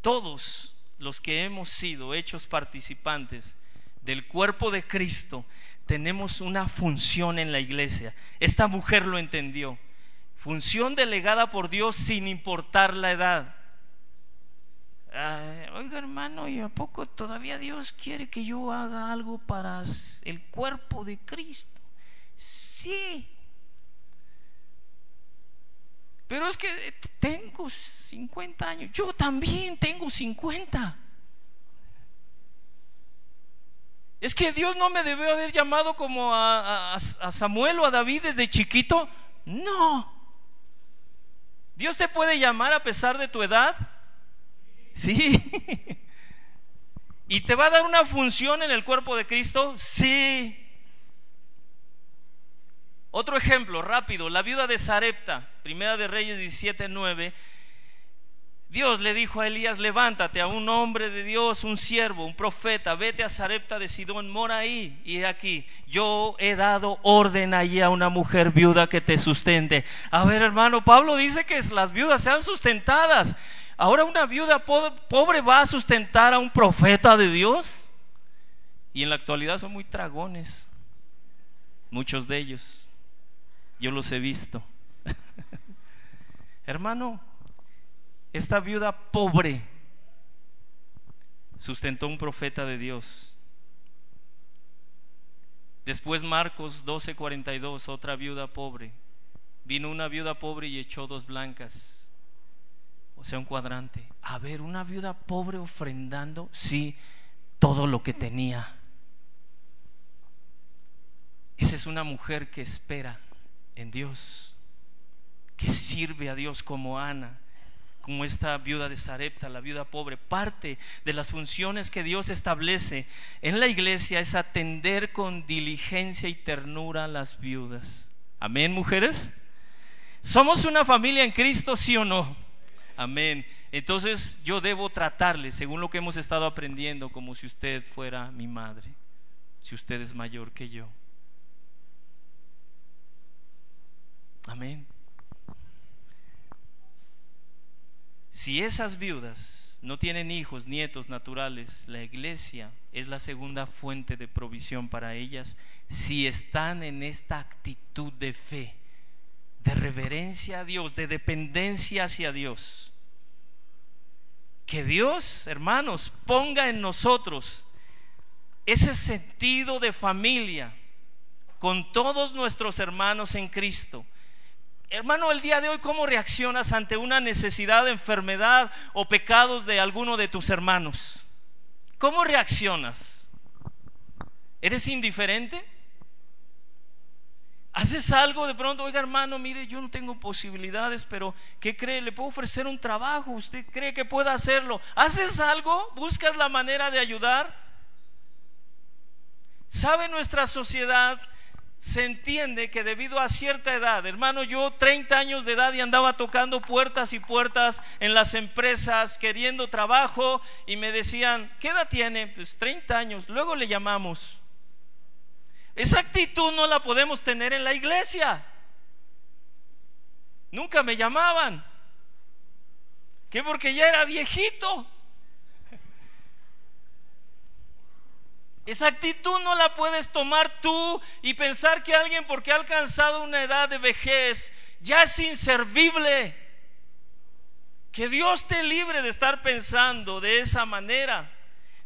Todos los que hemos sido hechos participantes del cuerpo de Cristo tenemos una función en la iglesia. Esta mujer lo entendió. Función delegada por Dios sin importar la edad. oiga hermano, ¿y a poco todavía Dios quiere que yo haga algo para el cuerpo de Cristo? Sí, pero es que tengo 50 años. Yo también tengo 50. Es que Dios no me debe haber llamado como a, Samuel o a David desde chiquito. No. ¿Dios te puede llamar a pesar de tu edad? Sí. ¿Y te va a dar una función en el cuerpo de Cristo? Sí. Otro ejemplo, rápido, la viuda de Sarepta, primera de Reyes 17:9. Dios le dijo a Elías, levántate a un hombre de Dios, un siervo, un profeta, vete a Sarepta de Sidón, mora ahí. Y aquí, yo he dado orden allí a una mujer viuda que te sustente. A ver, hermano, Pablo dice que las viudas sean sustentadas. Ahora una viuda pobre va a sustentar a un profeta de Dios. Y en la actualidad son muy tragones, muchos de ellos. Yo los he visto. Hermano, esta viuda pobre sustentó un profeta de Dios. Después Marcos 12:42, otra viuda pobre. Vino una viuda pobre y echó dos blancas. O sea, un cuadrante. A ver, una viuda pobre ofrendando, sí, todo lo que tenía. Esa es una mujer que espera en Dios, que sirve a Dios como Ana, como esta viuda de Sarepta, la viuda pobre. Parte de las funciones que Dios establece en la iglesia es atender con diligencia y ternura a las viudas. Amén, mujeres. ¿Somos una familia en Cristo, sí o no? Amén. Entonces yo debo tratarle, según lo que hemos estado aprendiendo, como si usted fuera mi madre, si usted es mayor que yo. Amén. Si esas viudas no tienen hijos, nietos naturales, la iglesia es la segunda fuente de provisión para ellas si están en esta actitud de fe, de reverencia a Dios, de dependencia hacia Dios. Que Dios, hermanos, ponga en nosotros ese sentido de familia con todos nuestros hermanos en Cristo Hermano, el día de hoy, ¿cómo reaccionas ante una necesidad, enfermedad o pecados de alguno de tus hermanos? ¿Cómo reaccionas? ¿Eres indiferente? ¿Haces algo de pronto? Oiga, hermano, mire, yo no tengo posibilidades, pero ¿qué cree? Le puedo ofrecer un trabajo. ¿Usted cree que pueda hacerlo? ¿Haces algo? ¿Buscas la manera de ayudar? ¿Sabe nuestra sociedad se entiende que debido a cierta edad, hermano, yo 30 años de edad y andaba tocando puertas y puertas en las empresas queriendo trabajo y me decían, ¿qué edad tiene? Pues 30 años, luego le llamamos. Esa actitud no la podemos tener en la iglesia. Nunca me llamaban. ¿Qué? Porque ya era viejito. Esa actitud no la puedes tomar tú y pensar que alguien porque ha alcanzado una edad de vejez ya es inservible. Que Dios te libre de estar pensando de esa manera.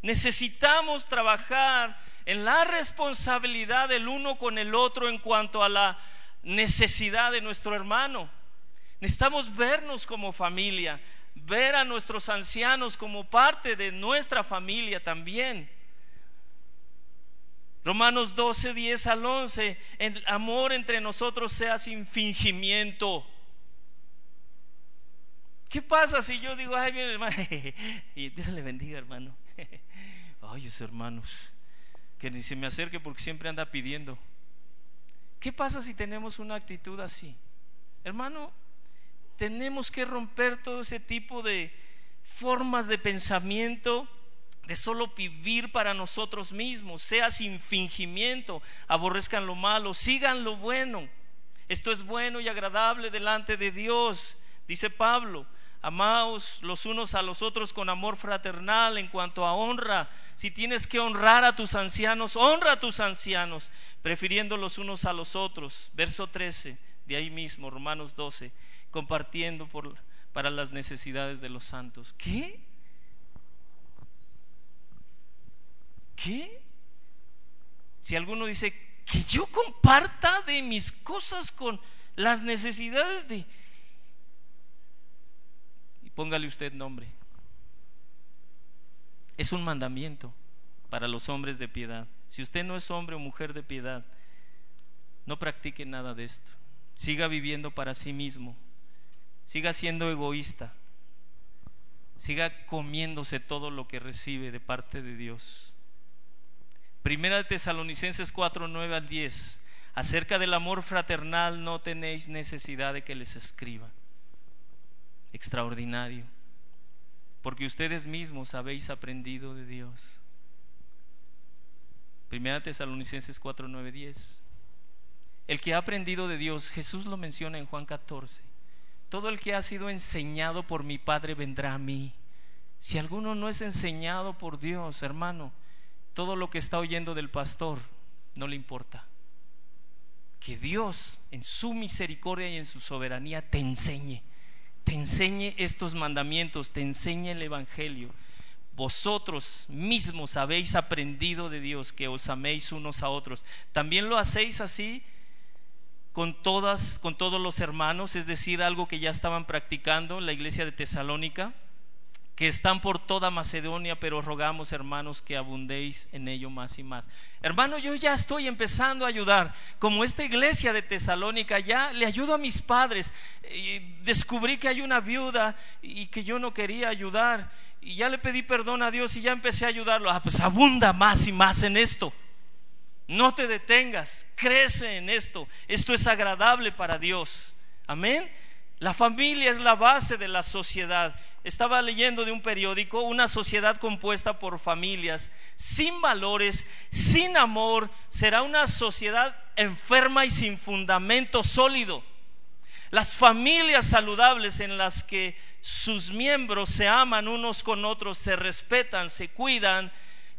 Necesitamos trabajar en la responsabilidad del uno con el otro en cuanto a la necesidad de nuestro hermano. Necesitamos vernos como familia, ver a nuestros ancianos como parte de nuestra familia también. Romanos 12, 10 al 11, el amor entre nosotros sea sin fingimiento. ¿Qué pasa si yo digo, ay, bien hermano, y Dios le bendiga, hermano? Ay, hermanos, que ni se me acerque porque siempre anda pidiendo. ¿Qué pasa si tenemos una actitud así? Hermano, tenemos que romper todo ese tipo de formas de pensamiento de solo vivir para nosotros mismos, sea sin fingimiento, aborrezcan lo malo, sigan lo bueno. Esto es bueno y agradable delante de Dios, dice Pablo. Amaos los unos a los otros con amor fraternal en cuanto a honra. Si tienes que honrar a tus ancianos, honra a tus ancianos, prefiriendo los unos a los otros. Verso 13, de ahí mismo, Romanos 12, compartiendo para las necesidades de los santos. ¿Qué? ¿Qué? Si alguno dice que yo comparta de mis cosas con las necesidades de... Y póngale usted nombre. Es un mandamiento para los hombres de piedad. Si usted no es hombre o mujer de piedad, no practique nada de esto. Siga viviendo para sí mismo. Siga siendo egoísta. Siga comiéndose todo lo que recibe de parte de Dios. Primera Tesalonicenses 4, 9 al 10. Acerca del amor fraternal no tenéis necesidad de que les escriba. Extraordinario. Porque ustedes mismos habéis aprendido de Dios. Primera Tesalonicenses 4, 9, 10. El que ha aprendido de Dios, Jesús lo menciona en Juan 14. Todo el que ha sido enseñado por mi Padre vendrá a mí. Si alguno no es enseñado por Dios, hermano, todo lo que está oyendo del pastor no le importa. Que Dios en su misericordia y en su soberanía te enseñe, te enseñe estos mandamientos, te enseñe el Evangelio. Vosotros mismos habéis aprendido de Dios que os améis unos a otros. También lo hacéis así con todas, con todos los hermanos, es decir, algo que ya estaban practicando en la iglesia de Tesalónica que están por toda Macedonia, pero rogamos, hermanos, que abundéis en ello más y más. Hermano, yo ya estoy empezando a ayudar. Como esta iglesia de Tesalónica, ya le ayudo a mis padres. Descubrí que hay una viuda y que yo no quería ayudar. Y ya le pedí perdón a Dios y ya empecé a ayudarlo. Ah, pues abunda más y más en esto. No te detengas, crece en esto. Esto es agradable para Dios. Amén. La familia es la base de la sociedad. Estaba leyendo de un periódico, una sociedad compuesta por familias sin valores, sin amor, será una sociedad enferma y sin fundamento sólido. Las familias saludables en las que sus miembros se aman unos con otros, se respetan, se cuidan,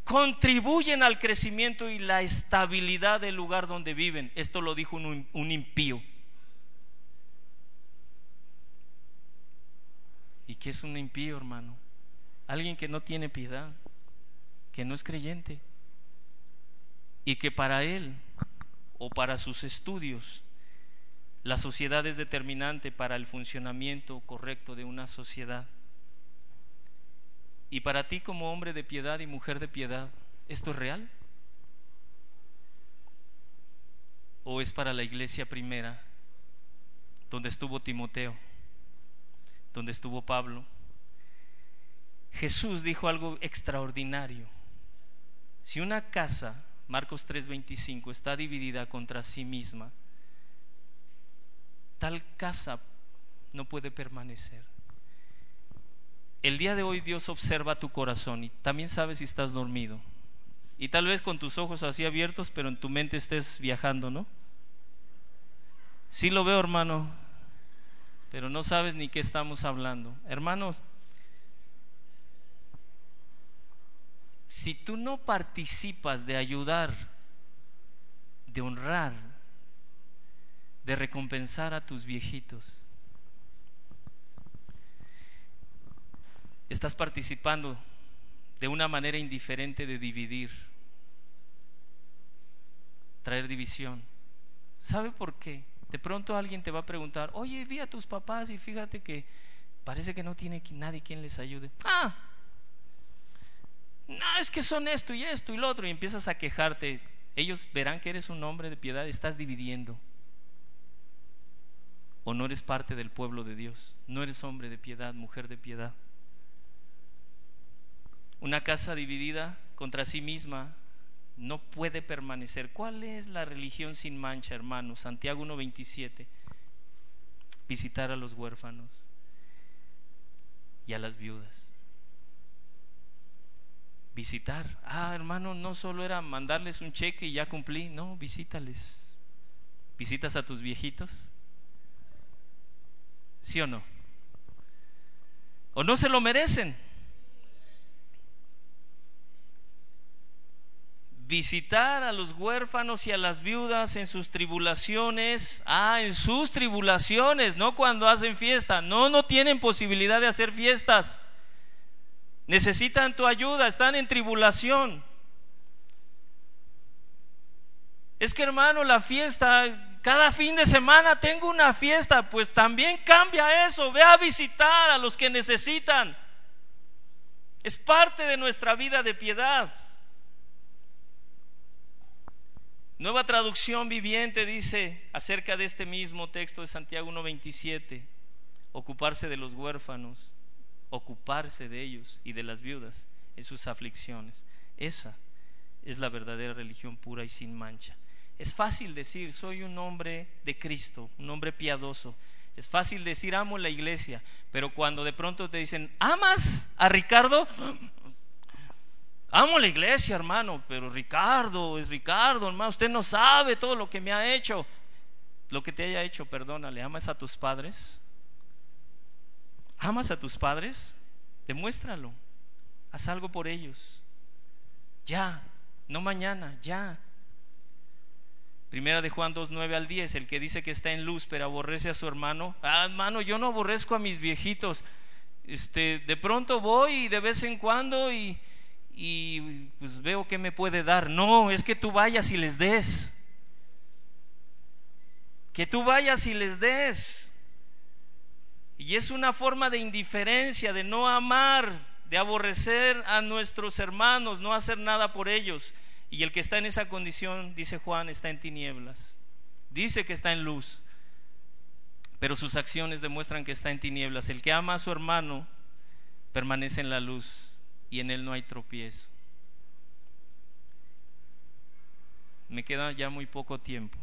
contribuyen al crecimiento y la estabilidad del lugar donde viven. Esto lo dijo un, un impío. ¿Y qué es un impío, hermano? Alguien que no tiene piedad, que no es creyente y que para él o para sus estudios la sociedad es determinante para el funcionamiento correcto de una sociedad. Y para ti como hombre de piedad y mujer de piedad, ¿esto es real? ¿O es para la iglesia primera, donde estuvo Timoteo? Donde estuvo Pablo, Jesús dijo algo extraordinario. Si una casa Marcos 3:25, está dividida contra sí misma, tal casa no puede permanecer. El día de hoy Dios observa tu corazón y también sabe si estás dormido. Y tal vez con tus ojos así abiertos, pero en tu mente estés viajando, ¿no? Sí lo veo, hermano, pero no sabes ni qué estamos hablando. Hermanos, si tú no participas de ayudar, de honrar, de recompensar a tus viejitos, estás participando de una manera indiferente de dividir, traer división. ¿Sabe por qué? De pronto alguien te va a preguntar, oye, vi a tus papás y fíjate que parece que no tiene nadie quien les ayude. Ah, no, es que son esto y esto y lo otro y empiezas a quejarte. Ellos verán que eres un hombre de piedad, estás dividiendo. O no eres parte del pueblo de Dios, no eres hombre de piedad, mujer de piedad. Una casa dividida contra sí misma no puede permanecer. ¿Cuál es la religión sin mancha, hermano? Santiago 1.27. Visitar a los huérfanos y a las viudas. Visitar. Ah, hermano, no solo era mandarles un cheque y ya cumplí. No, visítales. ¿Visitas a tus viejitos? ¿Sí o no? ¿O no se lo merecen? Visitar a los huérfanos y a las viudas en sus tribulaciones. Ah, en sus tribulaciones, no cuando hacen fiesta. No, no tienen posibilidad de hacer fiestas. Necesitan tu ayuda, están en tribulación. Es que hermano, la fiesta, cada fin de semana tengo una fiesta, pues también cambia eso. Ve a visitar a los que necesitan. Es parte de nuestra vida de piedad. Nueva traducción viviente dice acerca de este mismo texto de Santiago 1.27, ocuparse de los huérfanos, ocuparse de ellos y de las viudas en sus aflicciones. Esa es la verdadera religión pura y sin mancha. Es fácil decir, soy un hombre de Cristo, un hombre piadoso. Es fácil decir, amo la iglesia, pero cuando de pronto te dicen, ¿amas a Ricardo? Amo la iglesia, hermano, pero Ricardo es Ricardo, hermano. Usted no sabe todo lo que me ha hecho. Lo que te haya hecho, perdónale. ¿Amas a tus padres? ¿Amas a tus padres? Demuéstralo. Haz algo por ellos. Ya, no mañana, ya. Primera de Juan 2, 9 al 10, el que dice que está en luz pero aborrece a su hermano. Ah, hermano, yo no aborrezco a mis viejitos. Este, de pronto voy y de vez en cuando y, y pues veo que me puede dar. No, es que tú vayas y les des. Que tú vayas y les des. Y es una forma de indiferencia, de no amar, de aborrecer a nuestros hermanos, no hacer nada por ellos. Y el que está en esa condición, dice Juan, está en tinieblas. Dice que está en luz, pero sus acciones demuestran que está en tinieblas. El que ama a su hermano permanece en la luz y en Él no hay tropiezo. Me queda ya muy poco tiempo.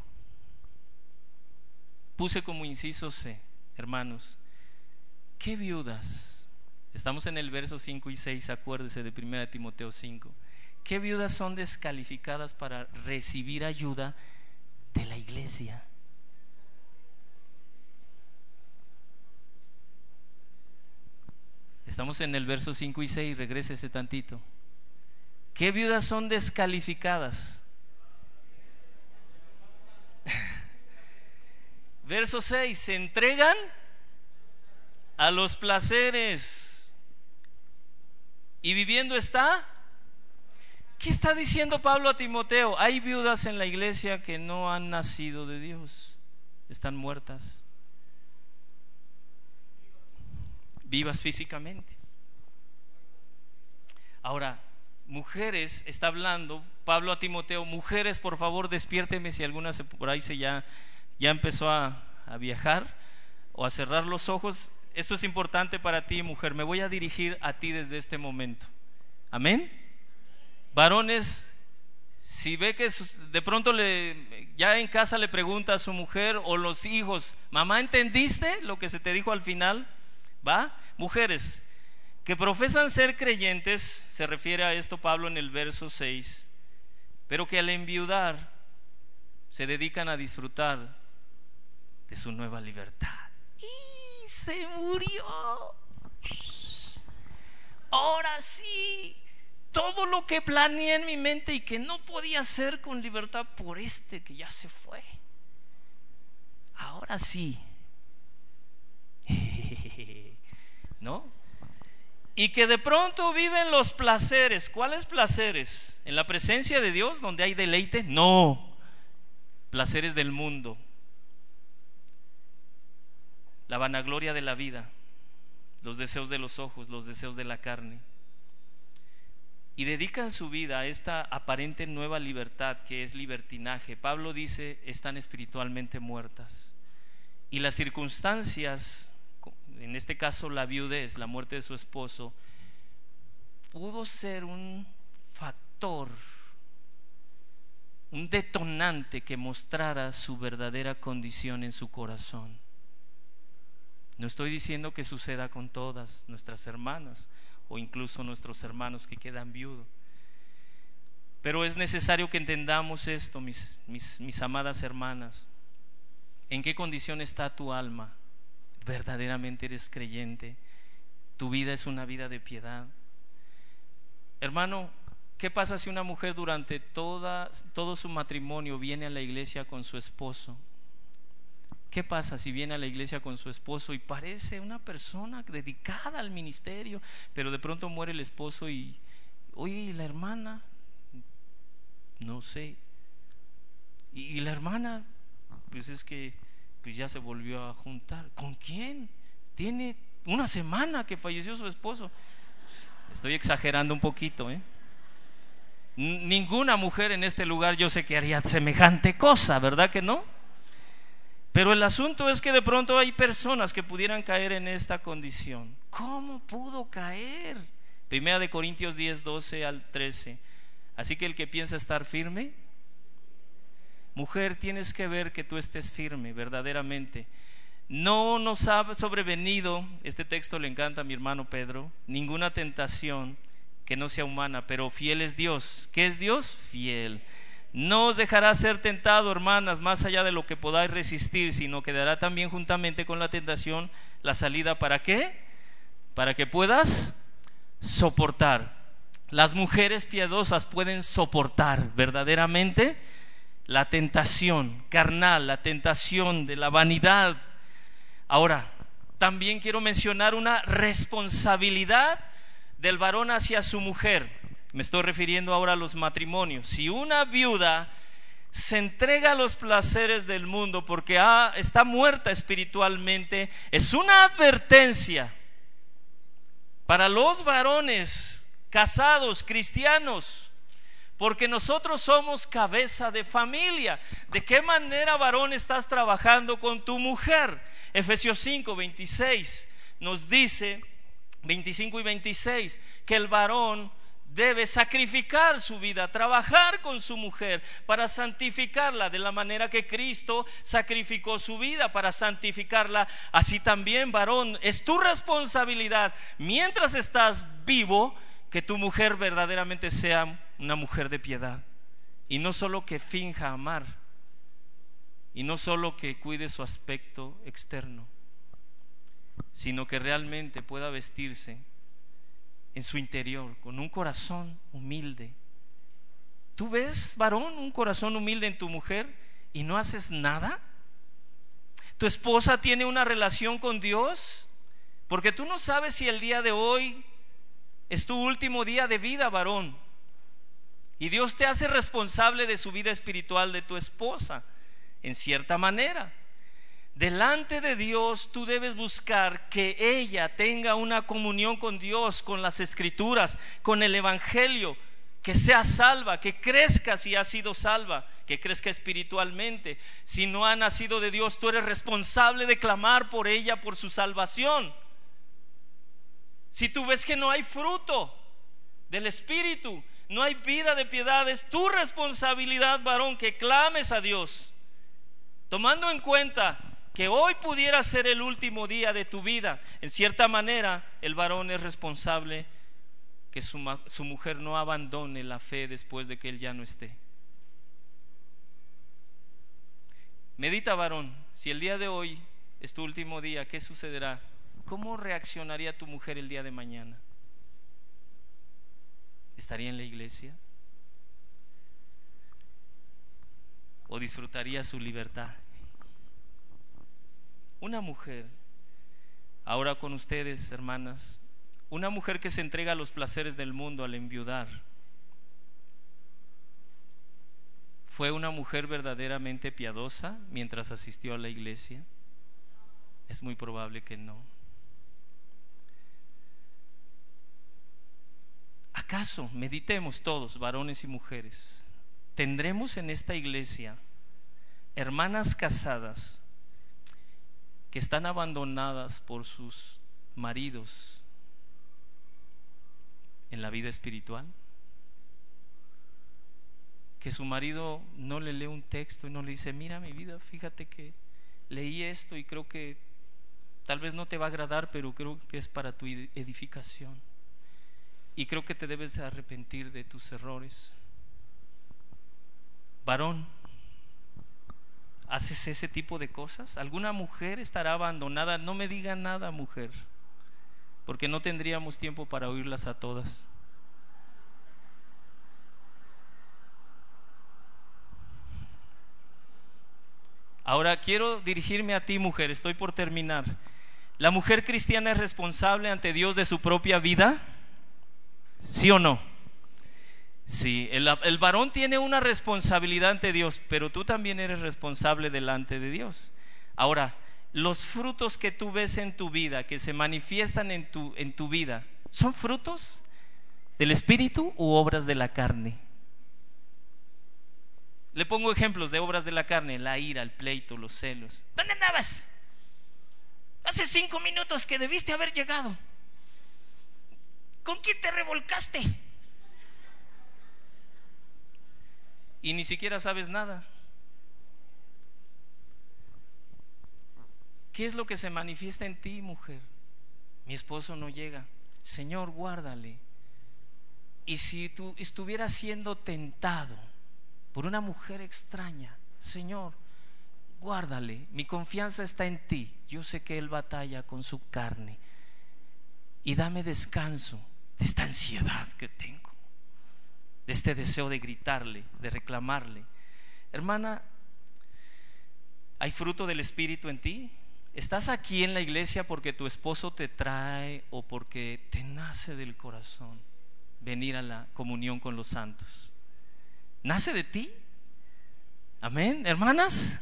Puse como inciso C, hermanos, ¿qué viudas? Estamos en el verso 5 y 6, acuérdese de 1 Timoteo 5. ¿Qué viudas son descalificadas para recibir ayuda de la iglesia? Estamos en el verso 5 y 6, ese tantito. ¿Qué viudas son descalificadas? Verso 6, se entregan a los placeres y viviendo está. ¿Qué está diciendo Pablo a Timoteo? Hay viudas en la iglesia que no han nacido de Dios, están muertas vivas físicamente. Ahora, mujeres, está hablando Pablo a Timoteo, mujeres, por favor, despiérteme si alguna por ahí se ya, ya empezó a, a viajar o a cerrar los ojos. Esto es importante para ti, mujer. Me voy a dirigir a ti desde este momento. Amén. Varones, Si ve que de pronto le, ya en casa le pregunta a su mujer o los hijos, mamá, ¿entendiste lo que se te dijo al final? ¿Va? Mujeres que profesan ser creyentes, se refiere a esto Pablo en el verso 6, pero que al enviudar se dedican a disfrutar de su nueva libertad. Y se murió. Ahora sí, todo lo que planeé en mi mente y que no podía hacer con libertad por este que ya se fue. Ahora sí. ¿No? Y que de pronto viven los placeres. ¿Cuáles placeres? ¿En la presencia de Dios donde hay deleite? No. Placeres del mundo. La vanagloria de la vida. Los deseos de los ojos, los deseos de la carne y dedican su vida a esta aparente nueva libertad que es libertinaje. Pablo dice, están espiritualmente muertas. Y las circunstancias, en este caso la viudez, la muerte de su esposo, pudo ser un factor, un detonante que mostrara su verdadera condición en su corazón. No estoy diciendo que suceda con todas nuestras hermanas, o incluso nuestros hermanos que quedan viudos. Pero es necesario que entendamos esto, mis, mis, amadas hermanas. ¿En qué condición está tu alma? ¿Verdaderamente eres creyente? ¿Tu vida es una vida de piedad? Hermano, ¿qué pasa si una mujer durante toda, todo su matrimonio viene a la iglesia con su esposo ¿Qué pasa si viene a la iglesia con su esposo y parece una persona dedicada al ministerio, pero de pronto muere el esposo y, oye, la hermana? No sé. Y, la hermana, pues es que pues ya se volvió a juntar. ¿Con quién? Tiene una semana que falleció su esposo. Estoy exagerando un poquito, ¿eh? Ninguna mujer en este lugar yo sé que haría semejante cosa, ¿verdad que no? Pero el asunto es que de pronto hay personas que pudieran caer en esta condición. ¿Cómo pudo caer? Primera de Corintios 10, 12 al 13. Así que el que piensa estar firme, mujer, tienes que ver que tú estés firme, verdaderamente. No nos ha sobrevenido, este texto le encanta a mi hermano Pedro, ninguna tentación que no sea humana, pero fiel es Dios. ¿Qué es Dios? Fiel no os dejará ser tentado, hermanas, más allá de lo que podáis resistir, sino que dará también juntamente con la tentación la salida para qué? Para que puedas soportar. Las mujeres piadosas pueden soportar verdaderamente la tentación carnal, la tentación de la vanidad. Ahora, también quiero mencionar una responsabilidad del varón hacia su mujer. Me estoy refiriendo ahora a los matrimonios. Si una viuda se entrega a los placeres del mundo porque está muerta espiritualmente, es una advertencia para los varones casados, cristianos, porque nosotros somos cabeza de familia. ¿De qué manera, varón, estás trabajando con tu mujer? Efesios 5, 26 nos dice, 25 y 26, que el varón debe sacrificar su vida, trabajar con su mujer para santificarla de la manera que Cristo sacrificó su vida para santificarla. Así también, varón, es tu responsabilidad mientras estás vivo que tu mujer verdaderamente sea una mujer de piedad y no solo que finja amar y no solo que cuide su aspecto externo, sino que realmente pueda vestirse en su interior, con un corazón humilde. ¿Tú ves, varón, un corazón humilde en tu mujer y no haces nada? ¿Tu esposa tiene una relación con Dios? Porque tú no sabes si el día de hoy es tu último día de vida, varón. Y Dios te hace responsable de su vida espiritual de tu esposa, en cierta manera delante de Dios tú debes buscar que ella tenga una comunión con Dios, con las escrituras, con el Evangelio, que sea salva, que crezca si ha sido salva, que crezca espiritualmente. Si no ha nacido de Dios, tú eres responsable de clamar por ella, por su salvación. Si tú ves que no hay fruto del Espíritu, no hay vida de piedad. Es tu responsabilidad, varón, que clames a Dios, tomando en cuenta que hoy pudiera ser el último día de tu vida. En cierta manera, el varón es responsable que su, su mujer no abandone la fe después de que él ya no esté. Medita, varón, si el día de hoy es tu último día, ¿qué sucederá? ¿Cómo reaccionaría tu mujer el día de mañana? ¿Estaría en la iglesia? ¿O disfrutaría su libertad? Una mujer, ahora con ustedes, hermanas, una mujer que se entrega a los placeres del mundo al enviudar, ¿fue una mujer verdaderamente piadosa mientras asistió a la iglesia? Es muy probable que no. ¿Acaso, meditemos todos, varones y mujeres, tendremos en esta iglesia hermanas casadas que están abandonadas por sus maridos en la vida espiritual? Que su marido no le lee un texto y no le dice, mira mi vida, fíjate que leí esto y creo que tal vez no te va a agradar, pero creo que es para tu edificación. Y creo que te debes arrepentir de tus errores. Varón, ¿haces ese tipo de cosas? ¿Alguna mujer estará abandonada? No me diga nada, mujer, porque no tendríamos tiempo para oírlas a todas. Ahora quiero dirigirme a ti, mujer, estoy por terminar. ¿La mujer cristiana es responsable ante Dios de su propia vida? ¿Sí o no? Sí, el, varón tiene una responsabilidad ante Dios, pero tú también eres responsable delante de Dios. Ahora, los frutos que tú ves en tu vida, que se manifiestan en tu, en tu vida, ¿son frutos del Espíritu u obras de la carne? Le pongo ejemplos de obras de la carne, la ira, el pleito, los celos. ¿Dónde andabas? Hace cinco minutos que debiste haber llegado. ¿Con quién te revolcaste? Y ni siquiera sabes nada. ¿Qué es lo que se manifiesta en ti, mujer? Mi esposo no llega. Señor, guárdale. Y si tú estuvieras siendo tentado por una mujer extraña, Señor, guárdale. Mi confianza está en ti. Yo sé que Él batalla con su carne. Y dame descanso de esta ansiedad que tengo, de este deseo de gritarle, de reclamarle. Hermana, ¿hay fruto del Espíritu en ti? ¿Estás aquí en la iglesia porque tu esposo te trae o porque te nace del corazón venir a la comunión con los santos? ¿Nace de ti? Amén, hermanas.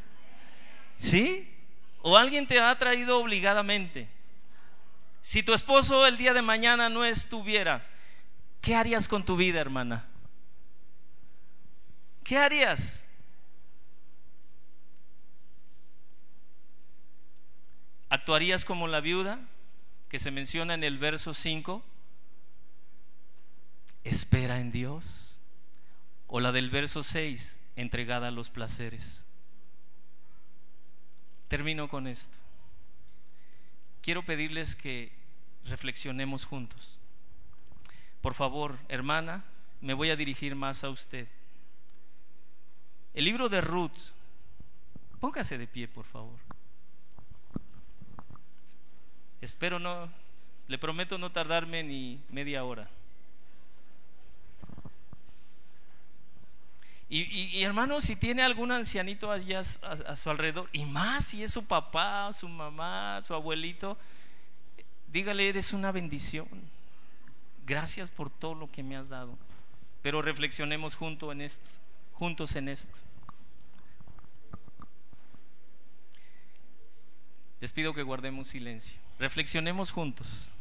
¿Sí? ¿O alguien te ha traído obligadamente? Si tu esposo el día de mañana no estuviera, ¿qué harías con tu vida, hermana? ¿Qué harías? ¿Actuarías como la viuda que se menciona en el verso 5? Espera en Dios. O la del verso 6, entregada a los placeres. Termino con esto. Quiero pedirles que reflexionemos juntos. Por favor, hermana, me voy a dirigir más a usted. El libro de Ruth, póngase de pie, por favor. Espero no, le prometo no tardarme ni media hora. Y, hermano, si tiene algún ancianito allá a, su alrededor, y más si es su papá, su mamá, su abuelito, dígale, eres una bendición. Gracias por todo lo que me has dado. Pero reflexionemos junto en esto, juntos en esto. Les pido que guardemos silencio. Reflexionemos juntos.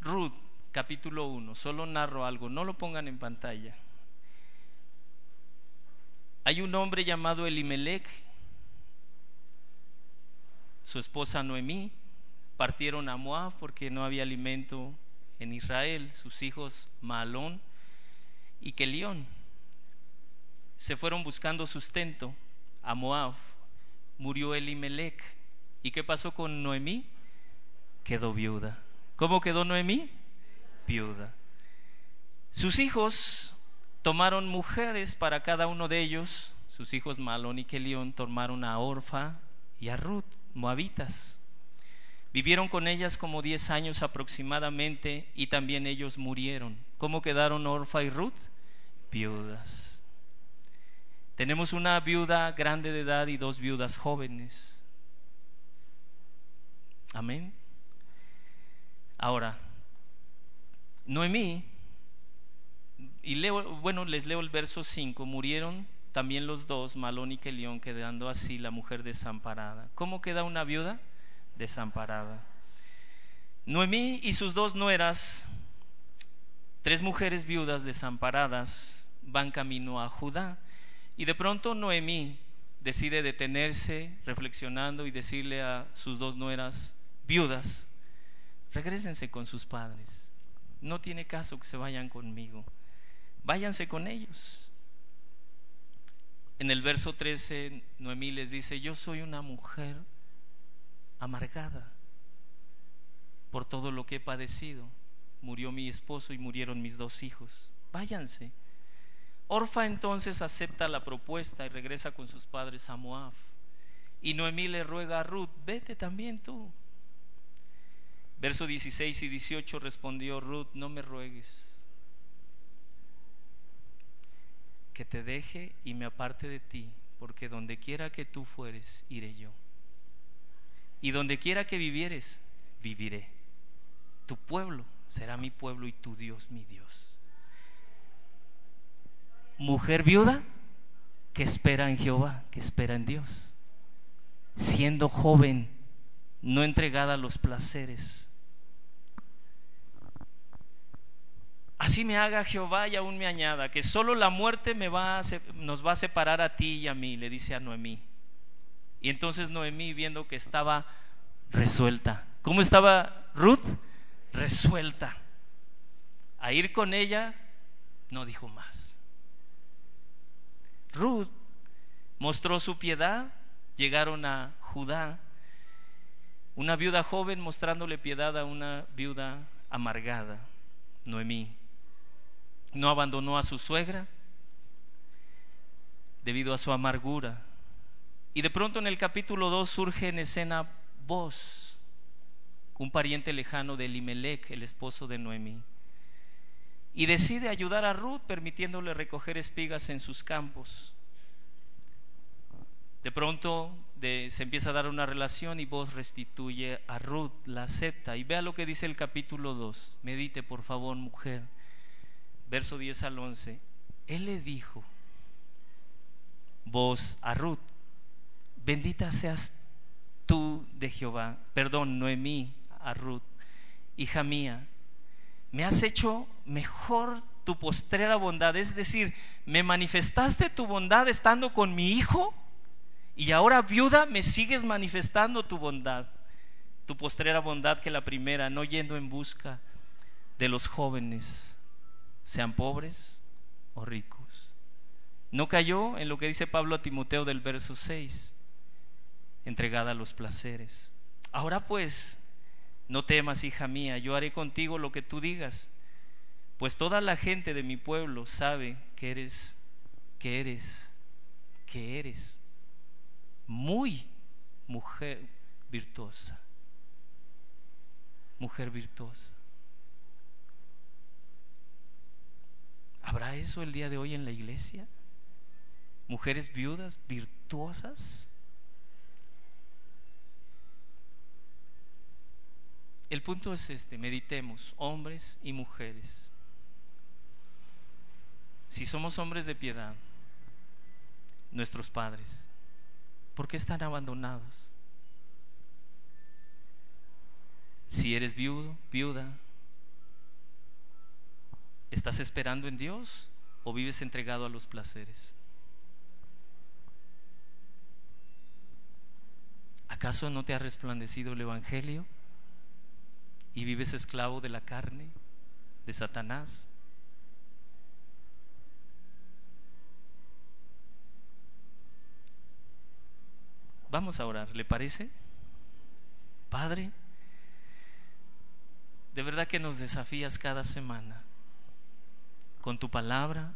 Ruth capítulo 1, solo narro algo, no lo pongan en pantalla. Hay un hombre llamado Elimelech, su esposa Noemí, partieron a Moab porque no había alimento en Israel, sus hijos Malón y Kelión. Se fueron buscando sustento a Moab. Murió Elimelech. ¿Y qué pasó con Noemí? Quedó viuda. ¿Cómo quedó Noemí? Viuda. Sus hijos tomaron mujeres para cada uno de ellos. Sus hijos Malón y Kelión tomaron a Orfa y a Ruth, moabitas. Vivieron con ellas como diez años aproximadamente y también ellos murieron. ¿Cómo quedaron Orfa y Ruth? Viudas. Tenemos una viuda grande de edad y dos viudas jóvenes. Amén. Ahora, Noemí, y bueno, les leo el verso 5, murieron también los dos, Malón y Kelión, quedando así la mujer desamparada. ¿Cómo queda una viuda? Desamparada. Noemí y sus dos nueras, tres mujeres viudas desamparadas, van camino a Judá. Y de pronto Noemí decide detenerse, reflexionando y decirle a sus dos nueras viudas, regresense con sus padres. No tiene caso que se vayan conmigo. Váyanse con ellos. En el verso 13, Noemí les dice, yo soy una mujer amargada por todo lo que he padecido. Murió mi esposo y murieron mis dos hijos. Váyanse. Orfa entonces acepta la propuesta y regresa con sus padres a Moab. Y Noemí le ruega a Ruth, vete también tú. Verso 16 y 18 respondió Ruth, no me ruegues que te deje y me aparte de ti, porque donde quiera que tú fueres, iré yo. Y donde quiera que vivieres, viviré. Tu pueblo será mi pueblo y tu Dios mi Dios. Mujer viuda que espera en Jehová, que espera en Dios. Siendo joven, no entregada a los placeres, Así me haga Jehová y aún me añada, que solo la muerte me va nos va a separar a ti y a mí, le dice a Noemí. Y entonces Noemí, viendo que estaba resuelta, ¿cómo estaba Ruth? Resuelta. A ir con ella, no dijo más. Ruth mostró su piedad, llegaron a Judá, una viuda joven mostrándole piedad a una viuda amargada, Noemí no abandonó a su suegra debido a su amargura. Y de pronto en el capítulo 2 surge en escena vos, un pariente lejano de Elimelech, el esposo de Noemí. Y decide ayudar a Ruth permitiéndole recoger espigas en sus campos. De pronto se empieza a dar una relación y vos restituye a Ruth, la acepta. Y vea lo que dice el capítulo 2. Medite por favor, mujer verso 10 al 11, Él le dijo, vos a Ruth, bendita seas tú de Jehová, perdón, Noemí a Ruth, hija mía, me has hecho mejor tu postrera bondad, es decir, me manifestaste tu bondad estando con mi hijo y ahora viuda me sigues manifestando tu bondad, tu postrera bondad que la primera, no yendo en busca de los jóvenes sean pobres o ricos. No cayó en lo que dice Pablo a Timoteo del verso 6, entregada a los placeres. Ahora pues, no temas, hija mía, yo haré contigo lo que tú digas, pues toda la gente de mi pueblo sabe que eres, que eres, que eres muy mujer virtuosa, mujer virtuosa. ¿Habrá eso el día de hoy en la iglesia? Mujeres viudas, virtuosas. El punto es este, meditemos, hombres y mujeres. Si somos hombres de piedad, nuestros padres, ¿por qué están abandonados? Si eres viudo, viuda, ¿Estás esperando en Dios o vives entregado a los placeres? ¿Acaso no te ha resplandecido el Evangelio y vives esclavo de la carne, de Satanás? Vamos a orar, ¿le parece? Padre, de verdad que nos desafías cada semana con tu palabra